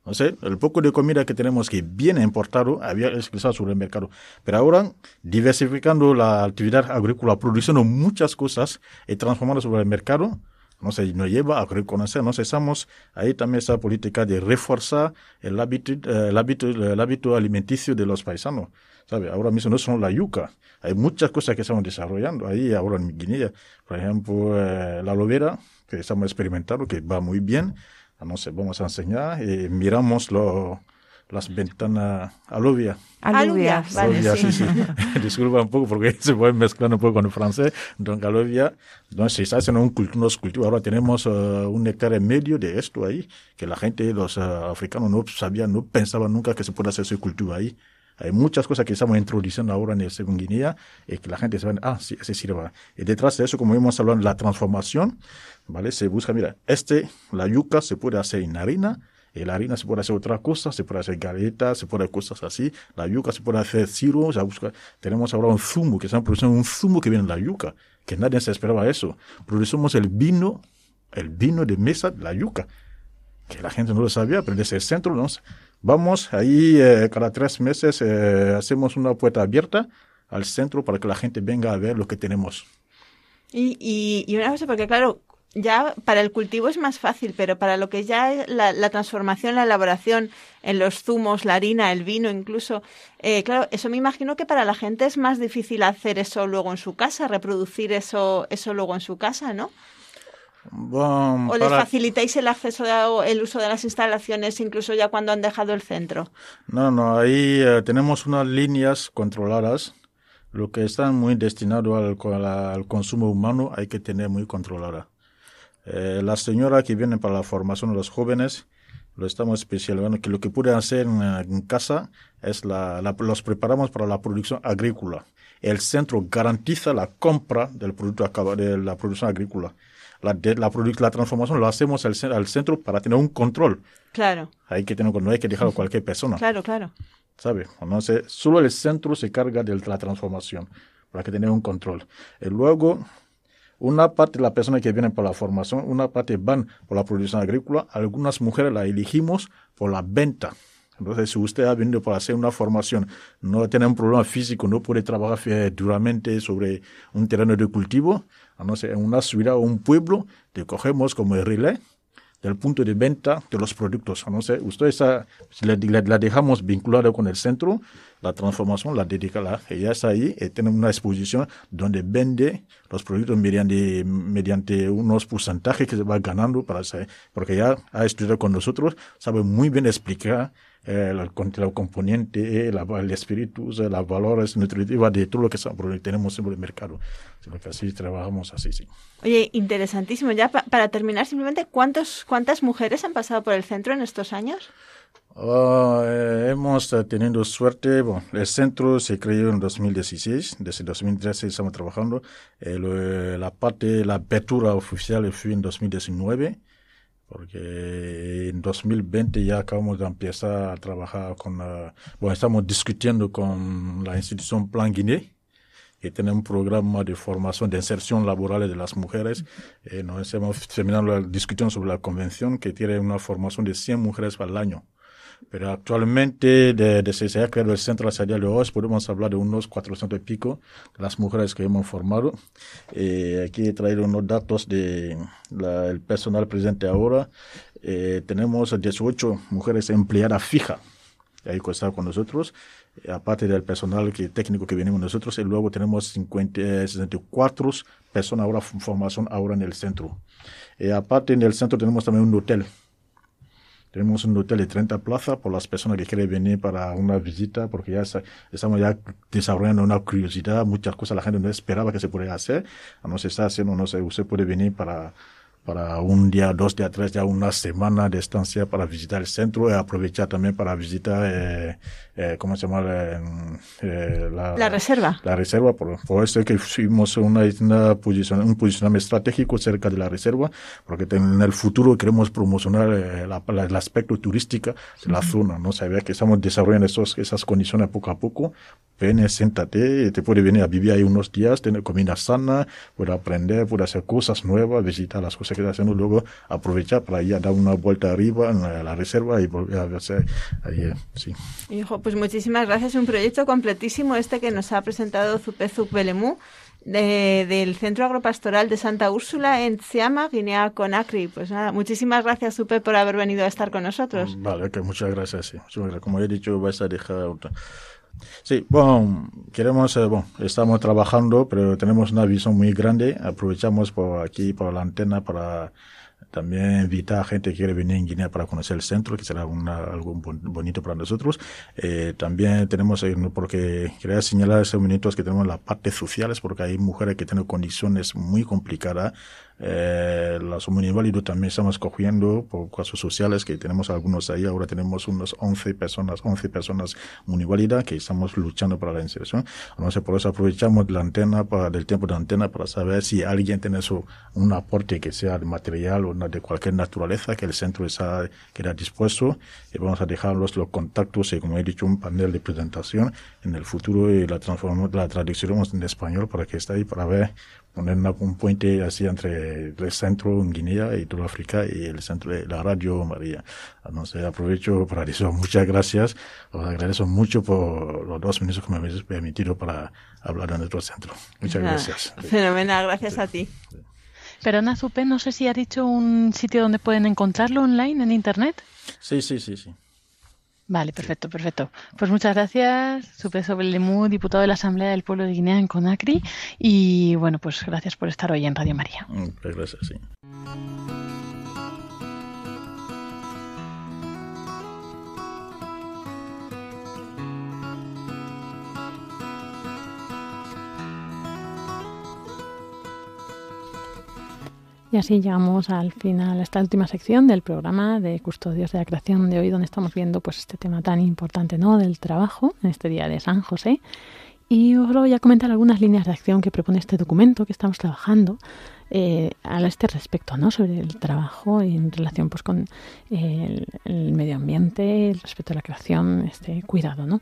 el poco de comida que tenemos que viene importado había expresado sobre el mercado. Pero ahora, diversificando la actividad agrícola, produciendo muchas cosas y transformando sobre el mercado, no se nos lleva a reconocer, no estamos ahí también esa política de reforzar el hábito, el hábito, el hábito alimenticio de los paisanos. ¿Sabe? Ahora mismo no son la yuca. Hay muchas cosas que estamos desarrollando ahí ahora en Guinea. Por ejemplo, eh, la aloe que estamos experimentando, que va muy bien. Ah, no sé, vamos a enseñar y miramos lo, las ventanas aluvia. Aluvia, vale, sí. sí, Disculpa un poco porque se puede mezclar un poco con el francés. Entonces, aluvia, entonces se haciendo un cultivo, unos cultivos. Ahora tenemos uh, un hectárea y medio de esto ahí, que la gente, los uh, africanos no sabían, no pensaban nunca que se puede hacer ese cultivo ahí. Hay muchas cosas que estamos introduciendo ahora en el segundo Guinea y que la gente se va, ah, sí, ese sirve. Y detrás de eso, como hemos hablado, la transformación, ¿vale? Se busca, mira, este, la yuca se puede hacer en harina, y la harina se puede hacer otra cosa, se puede hacer galletas, se puede hacer cosas así. La yuca se puede hacer sirops, se busca. Tenemos ahora un zumo, que están produciendo un zumo que viene de la yuca, que nadie se esperaba eso. Producimos el vino, el vino de mesa, la yuca, que la gente no lo sabía, pero desde el centro. Vamos ahí eh, cada tres meses eh, hacemos una puerta abierta al centro para que la gente venga a ver lo que tenemos. Y, y, y una cosa, porque claro, ya para el cultivo es más fácil, pero para lo que ya es la, la transformación, la elaboración en los zumos, la harina, el vino incluso, eh, claro, eso me imagino que para la gente es más difícil hacer eso luego en su casa, reproducir eso, eso luego en su casa, ¿no? ¿O les facilitáis el acceso, el uso de las instalaciones incluso ya cuando han dejado el centro? No, no, ahí eh, tenemos unas líneas controladas. Lo que está muy destinado al, al, consumo humano hay que tener muy controlada. Eh, las señoras que vienen para la formación de los jóvenes, lo estamos especializando, que lo que pueden hacer en, casa es la, los preparamos para la producción agrícola. El centro garantiza la compra del producto de la producción agrícola la, la, la transformación lo hacemos al, al, centro para tener un control. Claro. Hay que tener, no hay que dejarlo a cualquier persona. Claro, claro. ¿Sabe? Entonces, solo el centro se carga de la transformación para que tener un control. Y luego, una parte de la persona que viene por la formación, una parte van por la producción agrícola, algunas mujeres la elegimos por la venta. Entonces, si usted ha venido para hacer una formación, no tiene un problema físico, no puede trabajar duramente sobre un terreno de cultivo, sé, en una ciudad o un pueblo, te cogemos como el relé del punto de venta de los productos. Sé, usted está, la, dejamos vinculada con el centro, la transformación la dedica, la, ella está ahí y tiene una exposición donde vende los productos mediante, mediante unos porcentajes que se va ganando para porque ya ha estudiado con nosotros, sabe muy bien explicar eh, el, el, componente, la, el espíritu, las valores nutritivas de todo lo que tenemos en el mercado. Así trabajamos así, sí. Oye, interesantísimo. Ya para terminar, simplemente, ¿cuántos, ¿cuántas mujeres han pasado por el centro en estos años? Oh, eh, hemos eh, tenido suerte. Bueno, el centro se creó en 2016. Desde 2013 estamos trabajando. Eh, la parte, la apertura oficial fue en 2019 porque en 2020 ya acabamos de empezar a trabajar con, bueno, estamos discutiendo con la institución Plan Guinea, que tiene un programa de formación de inserción laboral de las mujeres. Eh, nos hemos terminado la discusión sobre la convención que tiene una formación de 100 mujeres al año Pero actualmente, que se ha creado el Centro de Salud de hoy, podemos hablar de unos 400 y pico de las mujeres que hemos formado. Eh, aquí he traído unos datos de el personal presente ahora. Eh, tenemos 18 mujeres empleadas fijas ahí que está con nosotros, eh, aparte del personal que, técnico que venimos nosotros, y luego tenemos 50, 64 personas ahora formación ahora en el centro. Aparte en el centro tenemos también un hotel tenemos un hotel de 30 plazas por las personas que quieren venir para una visita, porque ya estamos ya desarrollando una curiosidad, muchas cosas la gente no esperaba que se pudiera hacer. No se está haciendo, no sé, usted puede venir para para un día, dos días, tres días, una semana de estancia para visitar el centro y aprovechar también para visitar, eh, eh, ¿cómo se llama? Eh, la, reserva. La reserva, por, por eso que fuimos una, una posición, un posicionamiento estratégico cerca de la reserva, porque en el futuro queremos promocionar el aspecto turístico de la zona, ¿no? Saber que estamos desarrollando esos, esas condiciones poco a poco. Ven, siéntate, te puede venir a vivir ahí unos días, tener comida sana, puede aprender, puede hacer cosas nuevas, visitar las cosas haciendo luego aprovechar para ir a dar una vuelta arriba en la, reserva y volver a verse ahí. Eh, sí. Hijo, pues muchísimas gracias. Un proyecto completísimo este que nos ha presentado Zupezuc Belemú. De, del Centro Agropastoral de Santa Úrsula en Siama, Guinea Conakry. Pues nada, muchísimas gracias, Supe, por haber venido a estar con nosotros. Vale, que muchas gracias, sí. Como he dicho, vais a dejar Sí, bueno, queremos, eh, bueno, estamos trabajando, pero tenemos una visión muy grande. Aprovechamos por aquí, por la antena, para también invitar a gente que quiere venir en Guinea para conocer el centro, que será algo bonito para nosotros. Eh, también tenemos, eh, porque quería señalar esos minutos que tenemos la parte sociales, porque hay mujeres que tienen condiciones muy complicadas eh, los inválidos también estamos cogiendo por casos sociales que tenemos algunos ahí. Ahora tenemos unos 11 personas, 11 personas inválidas que estamos luchando para la inserción. Entonces, por eso aprovechamos la antena para, del tiempo de antena para saber si alguien tiene su, un aporte que sea de material o de cualquier naturaleza que el centro está, queda dispuesto y vamos a dejarlos los contactos y como he dicho un panel de presentación en el futuro y la transformamos, la traduciremos en español para que esté ahí para ver poner un puente así entre el centro en Guinea y toda África y el centro de la Radio María. Entonces aprovecho para decir muchas gracias. Os agradezco mucho por los dos minutos que me habéis permitido para hablar de nuestro centro. Muchas gracias. Fenomenal, gracias a ti. Pero Nazupe, no sé si ha dicho un sitio donde pueden encontrarlo online en internet. Sí, sí, sí, sí. Vale, perfecto, perfecto. Pues muchas gracias, Supe Lemú, diputado de la Asamblea del Pueblo de Guinea en Conakry. Y bueno, pues gracias por estar hoy en Radio María. Muchas gracias, sí. Y así llegamos al final, a esta última sección del programa de Custodios de la Creación de hoy, donde estamos viendo pues este tema tan importante ¿no? del trabajo, en este día de San José. Y os voy a comentar algunas líneas de acción que propone este documento que estamos trabajando eh, a este respecto, ¿no? Sobre el trabajo y en relación pues con el, el medio ambiente, el respeto a la creación, este cuidado, ¿no?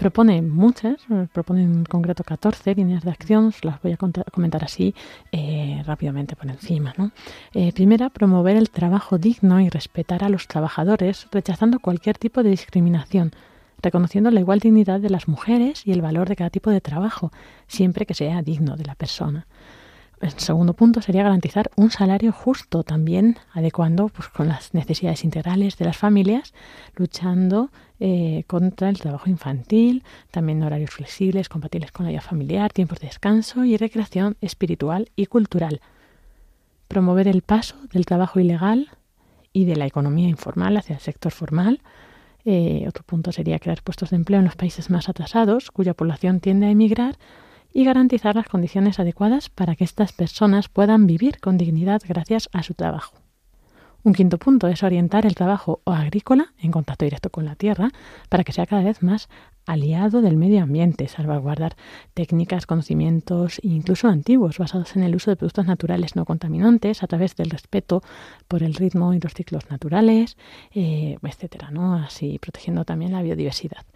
Propone muchas, propone en concreto 14 líneas de acción, las voy a comentar así eh, rápidamente por encima. ¿no? Eh, primera, promover el trabajo digno y respetar a los trabajadores, rechazando cualquier tipo de discriminación, reconociendo la igual dignidad de las mujeres y el valor de cada tipo de trabajo, siempre que sea digno de la persona. El segundo punto sería garantizar un salario justo, también adecuando pues, con las necesidades integrales de las familias, luchando eh, contra el trabajo infantil, también horarios flexibles, compatibles con la vida familiar, tiempos de descanso y recreación espiritual y cultural. Promover el paso del trabajo ilegal y de la economía informal hacia el sector formal. Eh, otro punto sería crear puestos de empleo en los países más atrasados, cuya población tiende a emigrar y garantizar las condiciones adecuadas para que estas personas puedan vivir con dignidad gracias a su trabajo. Un quinto punto es orientar el trabajo agrícola en contacto directo con la tierra para que sea cada vez más aliado del medio ambiente, salvaguardar técnicas, conocimientos incluso antiguos basados en el uso de productos naturales no contaminantes a través del respeto por el ritmo y los ciclos naturales, eh, etcétera, ¿no? Así protegiendo también la biodiversidad.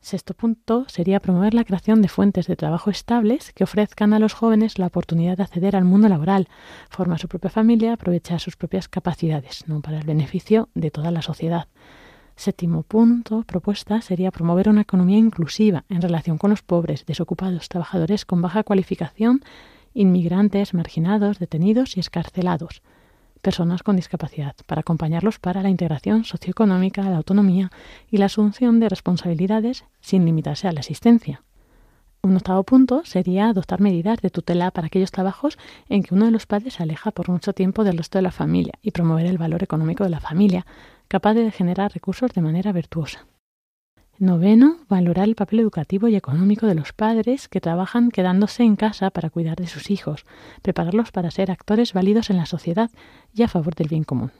Sexto punto sería promover la creación de fuentes de trabajo estables que ofrezcan a los jóvenes la oportunidad de acceder al mundo laboral, formar su propia familia, aprovechar sus propias capacidades, ¿no? para el beneficio de toda la sociedad. Séptimo punto, propuesta, sería promover una economía inclusiva en relación con los pobres, desocupados, trabajadores con baja cualificación, inmigrantes, marginados, detenidos y escarcelados, personas con discapacidad, para acompañarlos para la integración socioeconómica, la autonomía y la asunción de responsabilidades sin limitarse a la asistencia. Un octavo punto sería adoptar medidas de tutela para aquellos trabajos en que uno de los padres se aleja por mucho tiempo del resto de la familia y promover el valor económico de la familia, capaz de generar recursos de manera virtuosa. Noveno, valorar el papel educativo y económico de los padres que trabajan quedándose en casa para cuidar de sus hijos, prepararlos para ser actores válidos en la sociedad y a favor del bien común.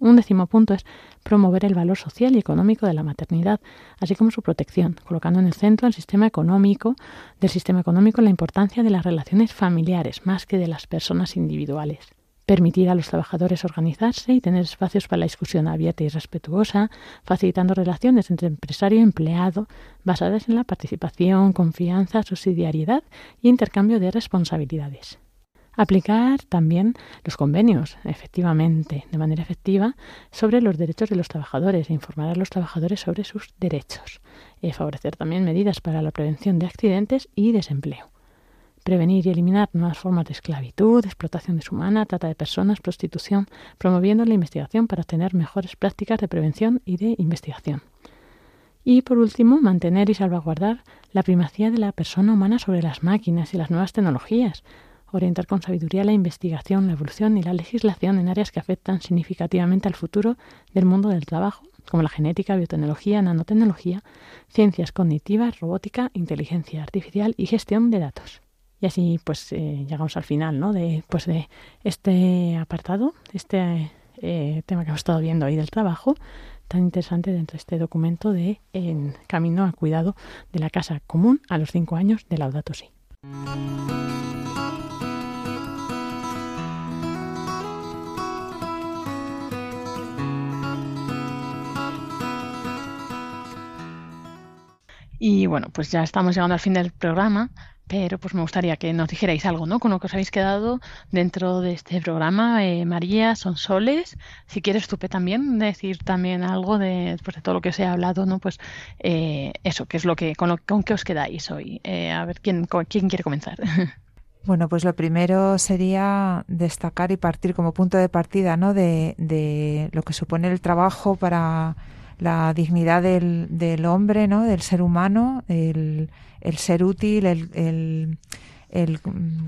Un décimo punto es promover el valor social y económico de la maternidad, así como su protección, colocando en el centro sistema económico, del sistema económico la importancia de las relaciones familiares más que de las personas individuales permitir a los trabajadores organizarse y tener espacios para la discusión abierta y respetuosa, facilitando relaciones entre empresario y empleado basadas en la participación, confianza, subsidiariedad y intercambio de responsabilidades. Aplicar también los convenios, efectivamente, de manera efectiva, sobre los derechos de los trabajadores e informar a los trabajadores sobre sus derechos. Eh, favorecer también medidas para la prevención de accidentes y desempleo prevenir y eliminar nuevas formas de esclavitud, explotación deshumana, trata de personas, prostitución, promoviendo la investigación para obtener mejores prácticas de prevención y de investigación. Y por último, mantener y salvaguardar la primacía de la persona humana sobre las máquinas y las nuevas tecnologías, orientar con sabiduría la investigación, la evolución y la legislación en áreas que afectan significativamente al futuro del mundo del trabajo, como la genética, biotecnología, nanotecnología, ciencias cognitivas, robótica, inteligencia artificial y gestión de datos. Y así pues eh, llegamos al final ¿no? de, pues, de este apartado, este eh, tema que hemos estado viendo ahí del trabajo, tan interesante dentro de este documento de Camino al Cuidado de la Casa Común a los cinco años de Laudato Si. Y bueno, pues ya estamos llegando al fin del programa. Pero pues me gustaría que nos dijerais algo, ¿no? Con lo que os habéis quedado dentro de este programa. Eh, María, son soles. Si quieres, Tupe, también decir también algo de, pues, de todo lo que os he hablado, ¿no? Pues eh, eso, que es lo que, con, lo, con qué os quedáis hoy. Eh, a ver, ¿quién, ¿quién quiere comenzar? Bueno, pues lo primero sería destacar y partir como punto de partida, ¿no? De, de lo que supone el trabajo para la dignidad del, del hombre, ¿no? Del ser humano, el el ser útil, el, el,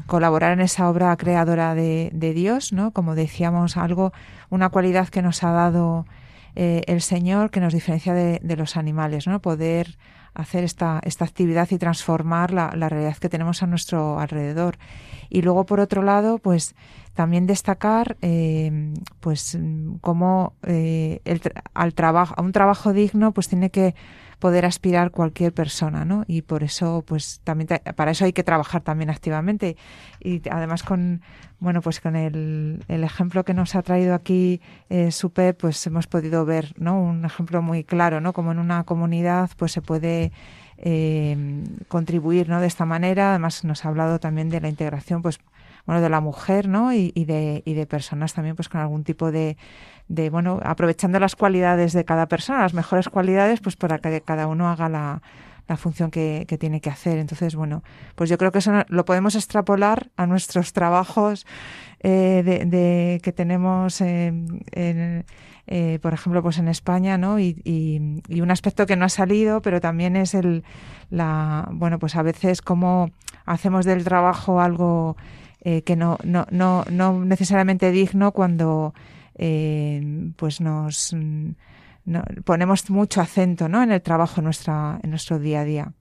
colaborar en esa obra creadora de, de, Dios, ¿no? Como decíamos, algo, una cualidad que nos ha dado eh, el Señor que nos diferencia de, de, los animales, ¿no? Poder hacer esta, esta actividad y transformar la, la, realidad que tenemos a nuestro alrededor. Y luego, por otro lado, pues también destacar, eh, pues, cómo eh, el, al a un trabajo digno, pues tiene que poder aspirar cualquier persona, ¿no? Y por eso, pues también para eso hay que trabajar también activamente y además con, bueno, pues con el, el ejemplo que nos ha traído aquí eh, Supe, pues hemos podido ver, ¿no? Un ejemplo muy claro, ¿no? Como en una comunidad, pues se puede eh, contribuir, ¿no? De esta manera. Además nos ha hablado también de la integración, pues bueno, de la mujer, ¿no? Y, y, de, y de personas también, pues con algún tipo de, de, bueno, aprovechando las cualidades de cada persona, las mejores cualidades, pues para que cada uno haga la, la función que, que, tiene que hacer. Entonces, bueno, pues yo creo que eso lo podemos extrapolar a nuestros trabajos eh, de, de, que tenemos en, eh, por ejemplo, pues en España, ¿no? Y, y, y, un aspecto que no ha salido, pero también es el, la, bueno, pues a veces cómo hacemos del trabajo algo eh, que no, no, no, no necesariamente digno cuando eh, pues nos no, ponemos mucho acento ¿no? en el trabajo en, nuestra, en nuestro día a día.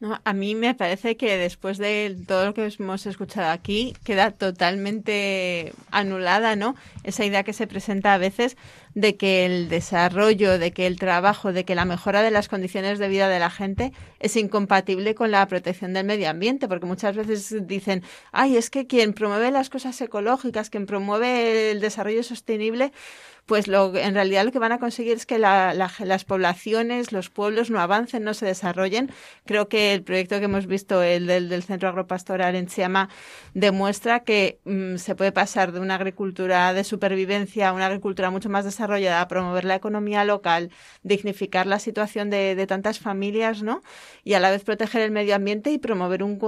No, a mí me parece que después de todo lo que hemos escuchado aquí queda totalmente anulada, ¿no? Esa idea que se presenta a veces de que el desarrollo, de que el trabajo, de que la mejora de las condiciones de vida de la gente es incompatible con la protección del medio ambiente, porque muchas veces dicen, ay, es que quien promueve las cosas ecológicas, quien promueve el desarrollo sostenible, pues lo, en realidad lo que van a conseguir es que las poblaciones, los pueblos no avancen, no se desarrollen. Creo que el proyecto que hemos visto, el del, Centro Agropastoral en Chiama, demuestra que mm, se puede pasar de una agricultura de supervivencia a una agricultura mucho más desarrollada, a promover la economía local, dignificar la situación de, de tantas familias, ¿no? Y a la vez proteger el medio ambiente y promover un,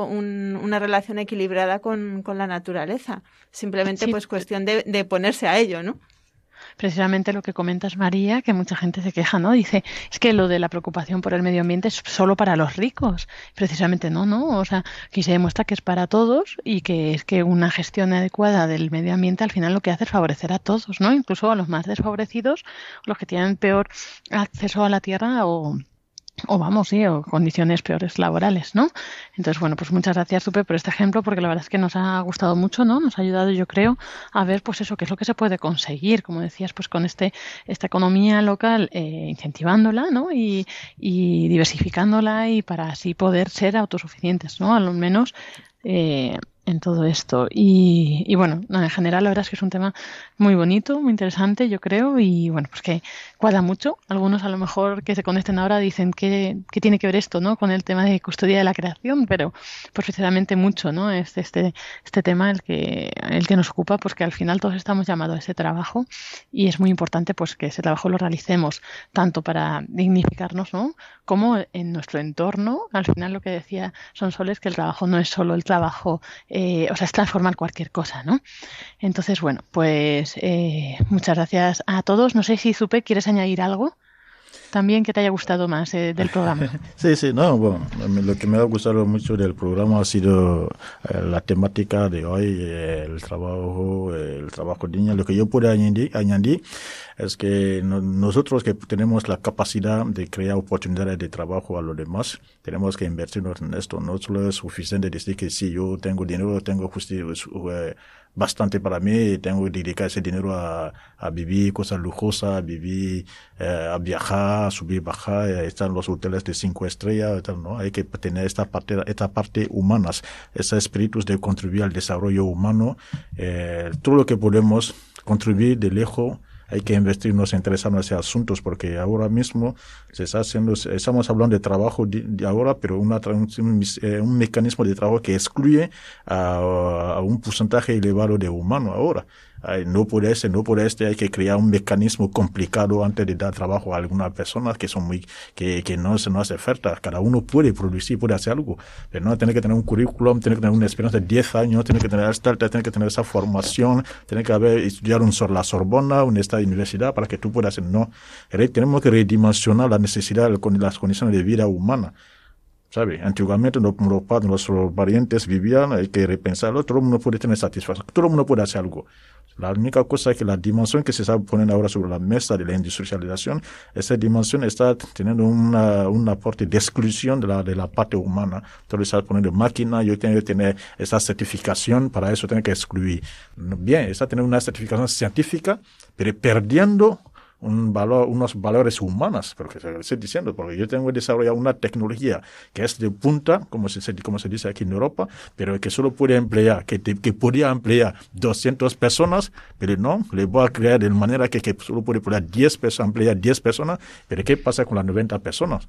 una relación equilibrada con, con la naturaleza. Simplemente, pues, cuestión de, de ponerse a ello, ¿no? Precisamente lo que comentas, María, que mucha gente se queja, ¿no? Dice, es que lo de la preocupación por el medio ambiente es solo para los ricos. Precisamente no, ¿no? O sea, aquí se demuestra que es para todos y que es que una gestión adecuada del medio ambiente al final lo que hace es favorecer a todos, ¿no? Incluso a los más desfavorecidos, los que tienen peor acceso a la tierra o o vamos, sí, o condiciones peores laborales, ¿no? Entonces, bueno, pues muchas gracias, Supe, por este ejemplo, porque la verdad es que nos ha gustado mucho, ¿no? Nos ha ayudado, yo creo, a ver, pues eso, qué es lo que se puede conseguir, como decías, pues con este esta economía local, eh, incentivándola, ¿no? Y, y diversificándola y para así poder ser autosuficientes, ¿no? Al menos eh, en todo esto. Y, y, bueno, en general la verdad es que es un tema muy bonito, muy interesante, yo creo, y bueno, pues que cuadra mucho. Algunos a lo mejor que se conecten ahora dicen que, que tiene que ver esto, ¿no? Con el tema de custodia de la creación, pero pues precisamente mucho, ¿no? Este, este, este tema el que, el que nos ocupa, pues que al final todos estamos llamados a ese trabajo y es muy importante pues que ese trabajo lo realicemos tanto para dignificarnos, ¿no? Como en nuestro entorno. Al final lo que decía Son Soles que el trabajo no es solo el trabajo eh, o sea, es transformar cualquier cosa, ¿no? Entonces, bueno, pues eh, muchas gracias a todos. No sé si Supe, ¿quieres añadir algo? También que te haya gustado más eh, del programa. Sí, sí, no, bueno, lo que me ha gustado mucho del programa ha sido la temática de hoy, el trabajo, el trabajo digno. Lo que yo puedo añadir, añadir es que nosotros que tenemos la capacidad de crear oportunidades de trabajo a los demás, tenemos que invertirnos en esto. No solo es suficiente decir que si yo tengo dinero, tengo eh, bastante para mí tengo que dedicar ese dinero a, a vivir cosas lujosas, a vivir, eh, a viajar, a subir, bajar, a estar en los hoteles de cinco estrellas, ¿no? Hay que tener esta parte, esta parte humana, esos espíritus de contribuir al desarrollo humano, eh, todo lo que podemos contribuir de lejos hay que investirnos, interesarnos en asuntos, porque ahora mismo se está haciendo, estamos hablando de trabajo de, ahora, pero una, un, eh, un, mecanismo de trabajo que excluye a, a un porcentaje elevado de humanos ahora no puede ser, no puede ser, hay que crear un mecanismo complicado antes de dar trabajo a algunas personas que son muy, que, que no se no hace oferta. Cada uno puede producir, puede hacer algo, pero no tiene que tener un currículum, tiene que tener una experiencia de 10 años, tiene que tener esta, tiene que tener esa formación, tiene que haber estudiado un, la Sorbona, en esta universidad para que tú puedas. No, tenemos que redimensionar la necesidad las condiciones de vida humana. ¿Sabe? Antiguamente los, los, nuestros parientes vivían, hay que repensarlo, todo el mundo puede tener satisfacción, todo el mundo puede hacer algo. La única cosa es que la dimensión que se está poniendo ahora sobre la mesa de la industrialización, esa dimensión está teniendo una, un aporte de exclusión de la, de la parte humana. Entonces está poniendo máquina, yo tengo que tener esa certificación, para eso tengo que excluir. Bien, está teniendo una certificación científica, pero perdiendo un valor, unos valores humanos, porque se estoy diciendo, porque yo tengo desarrollado una tecnología que es de punta, como se, como se dice aquí en Europa, pero que solo puede emplear, que, que podría emplear 200 personas, pero no, le voy a crear de manera que, que solo puede emplear 10 personas, emplear 10 personas, pero ¿qué pasa con las 90 personas?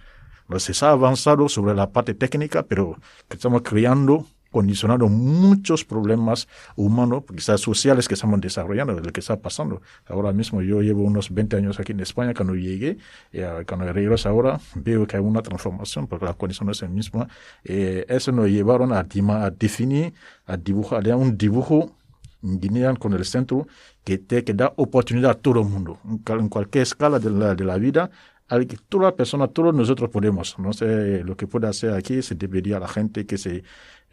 Se ha avanzado sobre la parte técnica, pero estamos creando condicionando muchos problemas humanos, quizás sociales que estamos desarrollando, de lo que está pasando. Ahora mismo yo llevo unos 20 años aquí en España, cuando llegué, eh, cuando regreso ahora, veo que hay una transformación, porque la condición es la misma. Eh, eso nos llevaron a, a definir, a dibujar, a un dibujo guinean con el centro que, te, que da oportunidad a todo el mundo, en cualquier escala de la, de la vida, toda persona, todos nosotros podemos. No sé, lo que puede hacer aquí se debería a la gente que se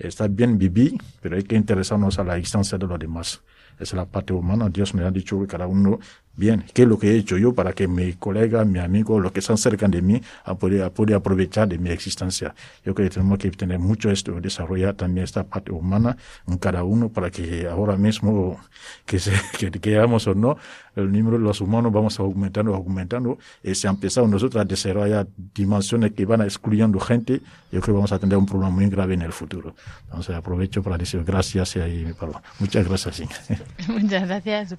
está bien vivir, pero hay que interesarnos a la distancia de los demás. Esa es la parte humana. Dios me ha dicho que cada uno bien, qué es lo que he hecho yo para que mi colega, mi amigo, los que están cerca de mí, puedan poder aprovechar de mi existencia. Yo creo que tenemos que tener mucho esto, desarrollar también esta parte humana en cada uno para que ahora mismo, que, se, que queramos o no, el número de los humanos vamos aumentando, aumentando, y si empezado nosotros a desarrollar dimensiones que van excluyendo gente, yo creo que vamos a tener un problema muy grave en el futuro. Entonces aprovecho para decir gracias y ahí Muchas gracias. Muchas gracias,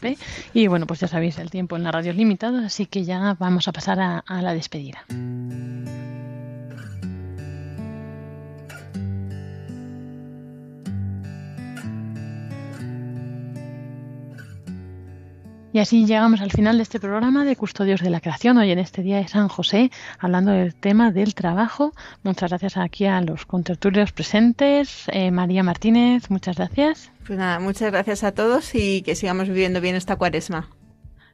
Y bueno, pues ya sabéis, el tiempo en la radio limitado, así que ya vamos a pasar a, a la despedida. Y así llegamos al final de este programa de Custodios de la Creación, hoy en este día de San José, hablando del tema del trabajo. Muchas gracias aquí a los contertulios presentes. Eh, María Martínez, muchas gracias. Pues nada, muchas gracias a todos y que sigamos viviendo bien esta cuaresma.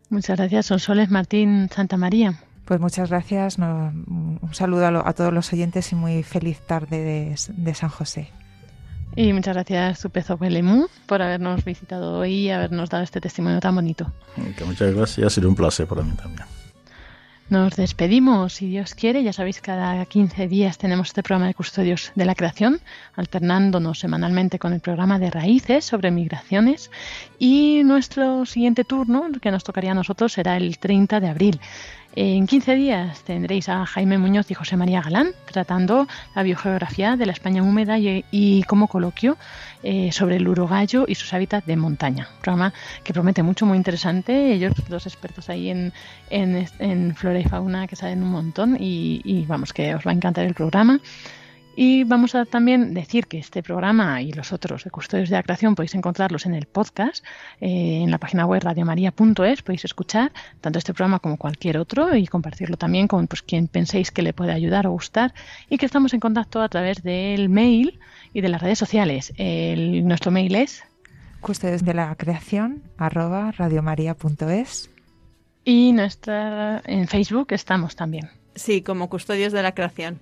Muchas gracias, Sonsoles Martín Santa María. Pues muchas gracias, no, un saludo a, a, todos los oyentes y muy feliz tarde de, de San José. Y muchas gracias, Supezo Belemú, por habernos visitado hoy y habernos dado este testimonio tan bonito. Que muchas gracias, ha sido un placer para mí también. Nos despedimos, si Dios quiere. Ya sabéis, cada 15 días tenemos este programa de Custodios de la Creación, alternándonos semanalmente con el programa de Raíces sobre migraciones. Y nuestro siguiente turno, que nos tocaría a nosotros, será el 30 de abril. En 15 días tendréis a Jaime Muñoz y José María Galán tratando la biogeografía de la España húmeda y, como coloquio eh, sobre el urogallo y sus hábitats de montaña. Un programa que promete mucho, muy interesante. Ellos, dos expertos ahí en, en, en flora y fauna que saben un montón y, y vamos, que os va a encantar el programa. Y vamos a también decir que este programa y los otros de Custodios de la Creación podéis encontrarlos en el podcast, eh, en la página web radiomaria.es. Podéis escuchar tanto este programa como cualquier otro y compartirlo también con pues, quien penséis que le puede ayudar o gustar. Y que estamos en contacto a través del mail y de las redes sociales. El, nuestro mail es Custodios de la Creación arroba radiomaria.es. Y nuestra, en Facebook estamos también. Sí, como Custodios de la Creación.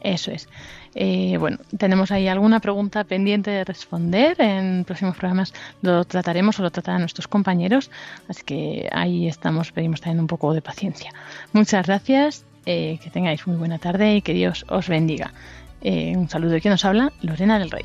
Eso es. Eh, bueno, tenemos ahí alguna pregunta pendiente de responder. En próximos programas lo trataremos o lo tratarán nuestros compañeros. Así que ahí estamos, pedimos también un poco de paciencia. Muchas gracias, eh, que tengáis muy buena tarde y que Dios os bendiga. Eh, un saludo de quien nos habla, Lorena del Rey.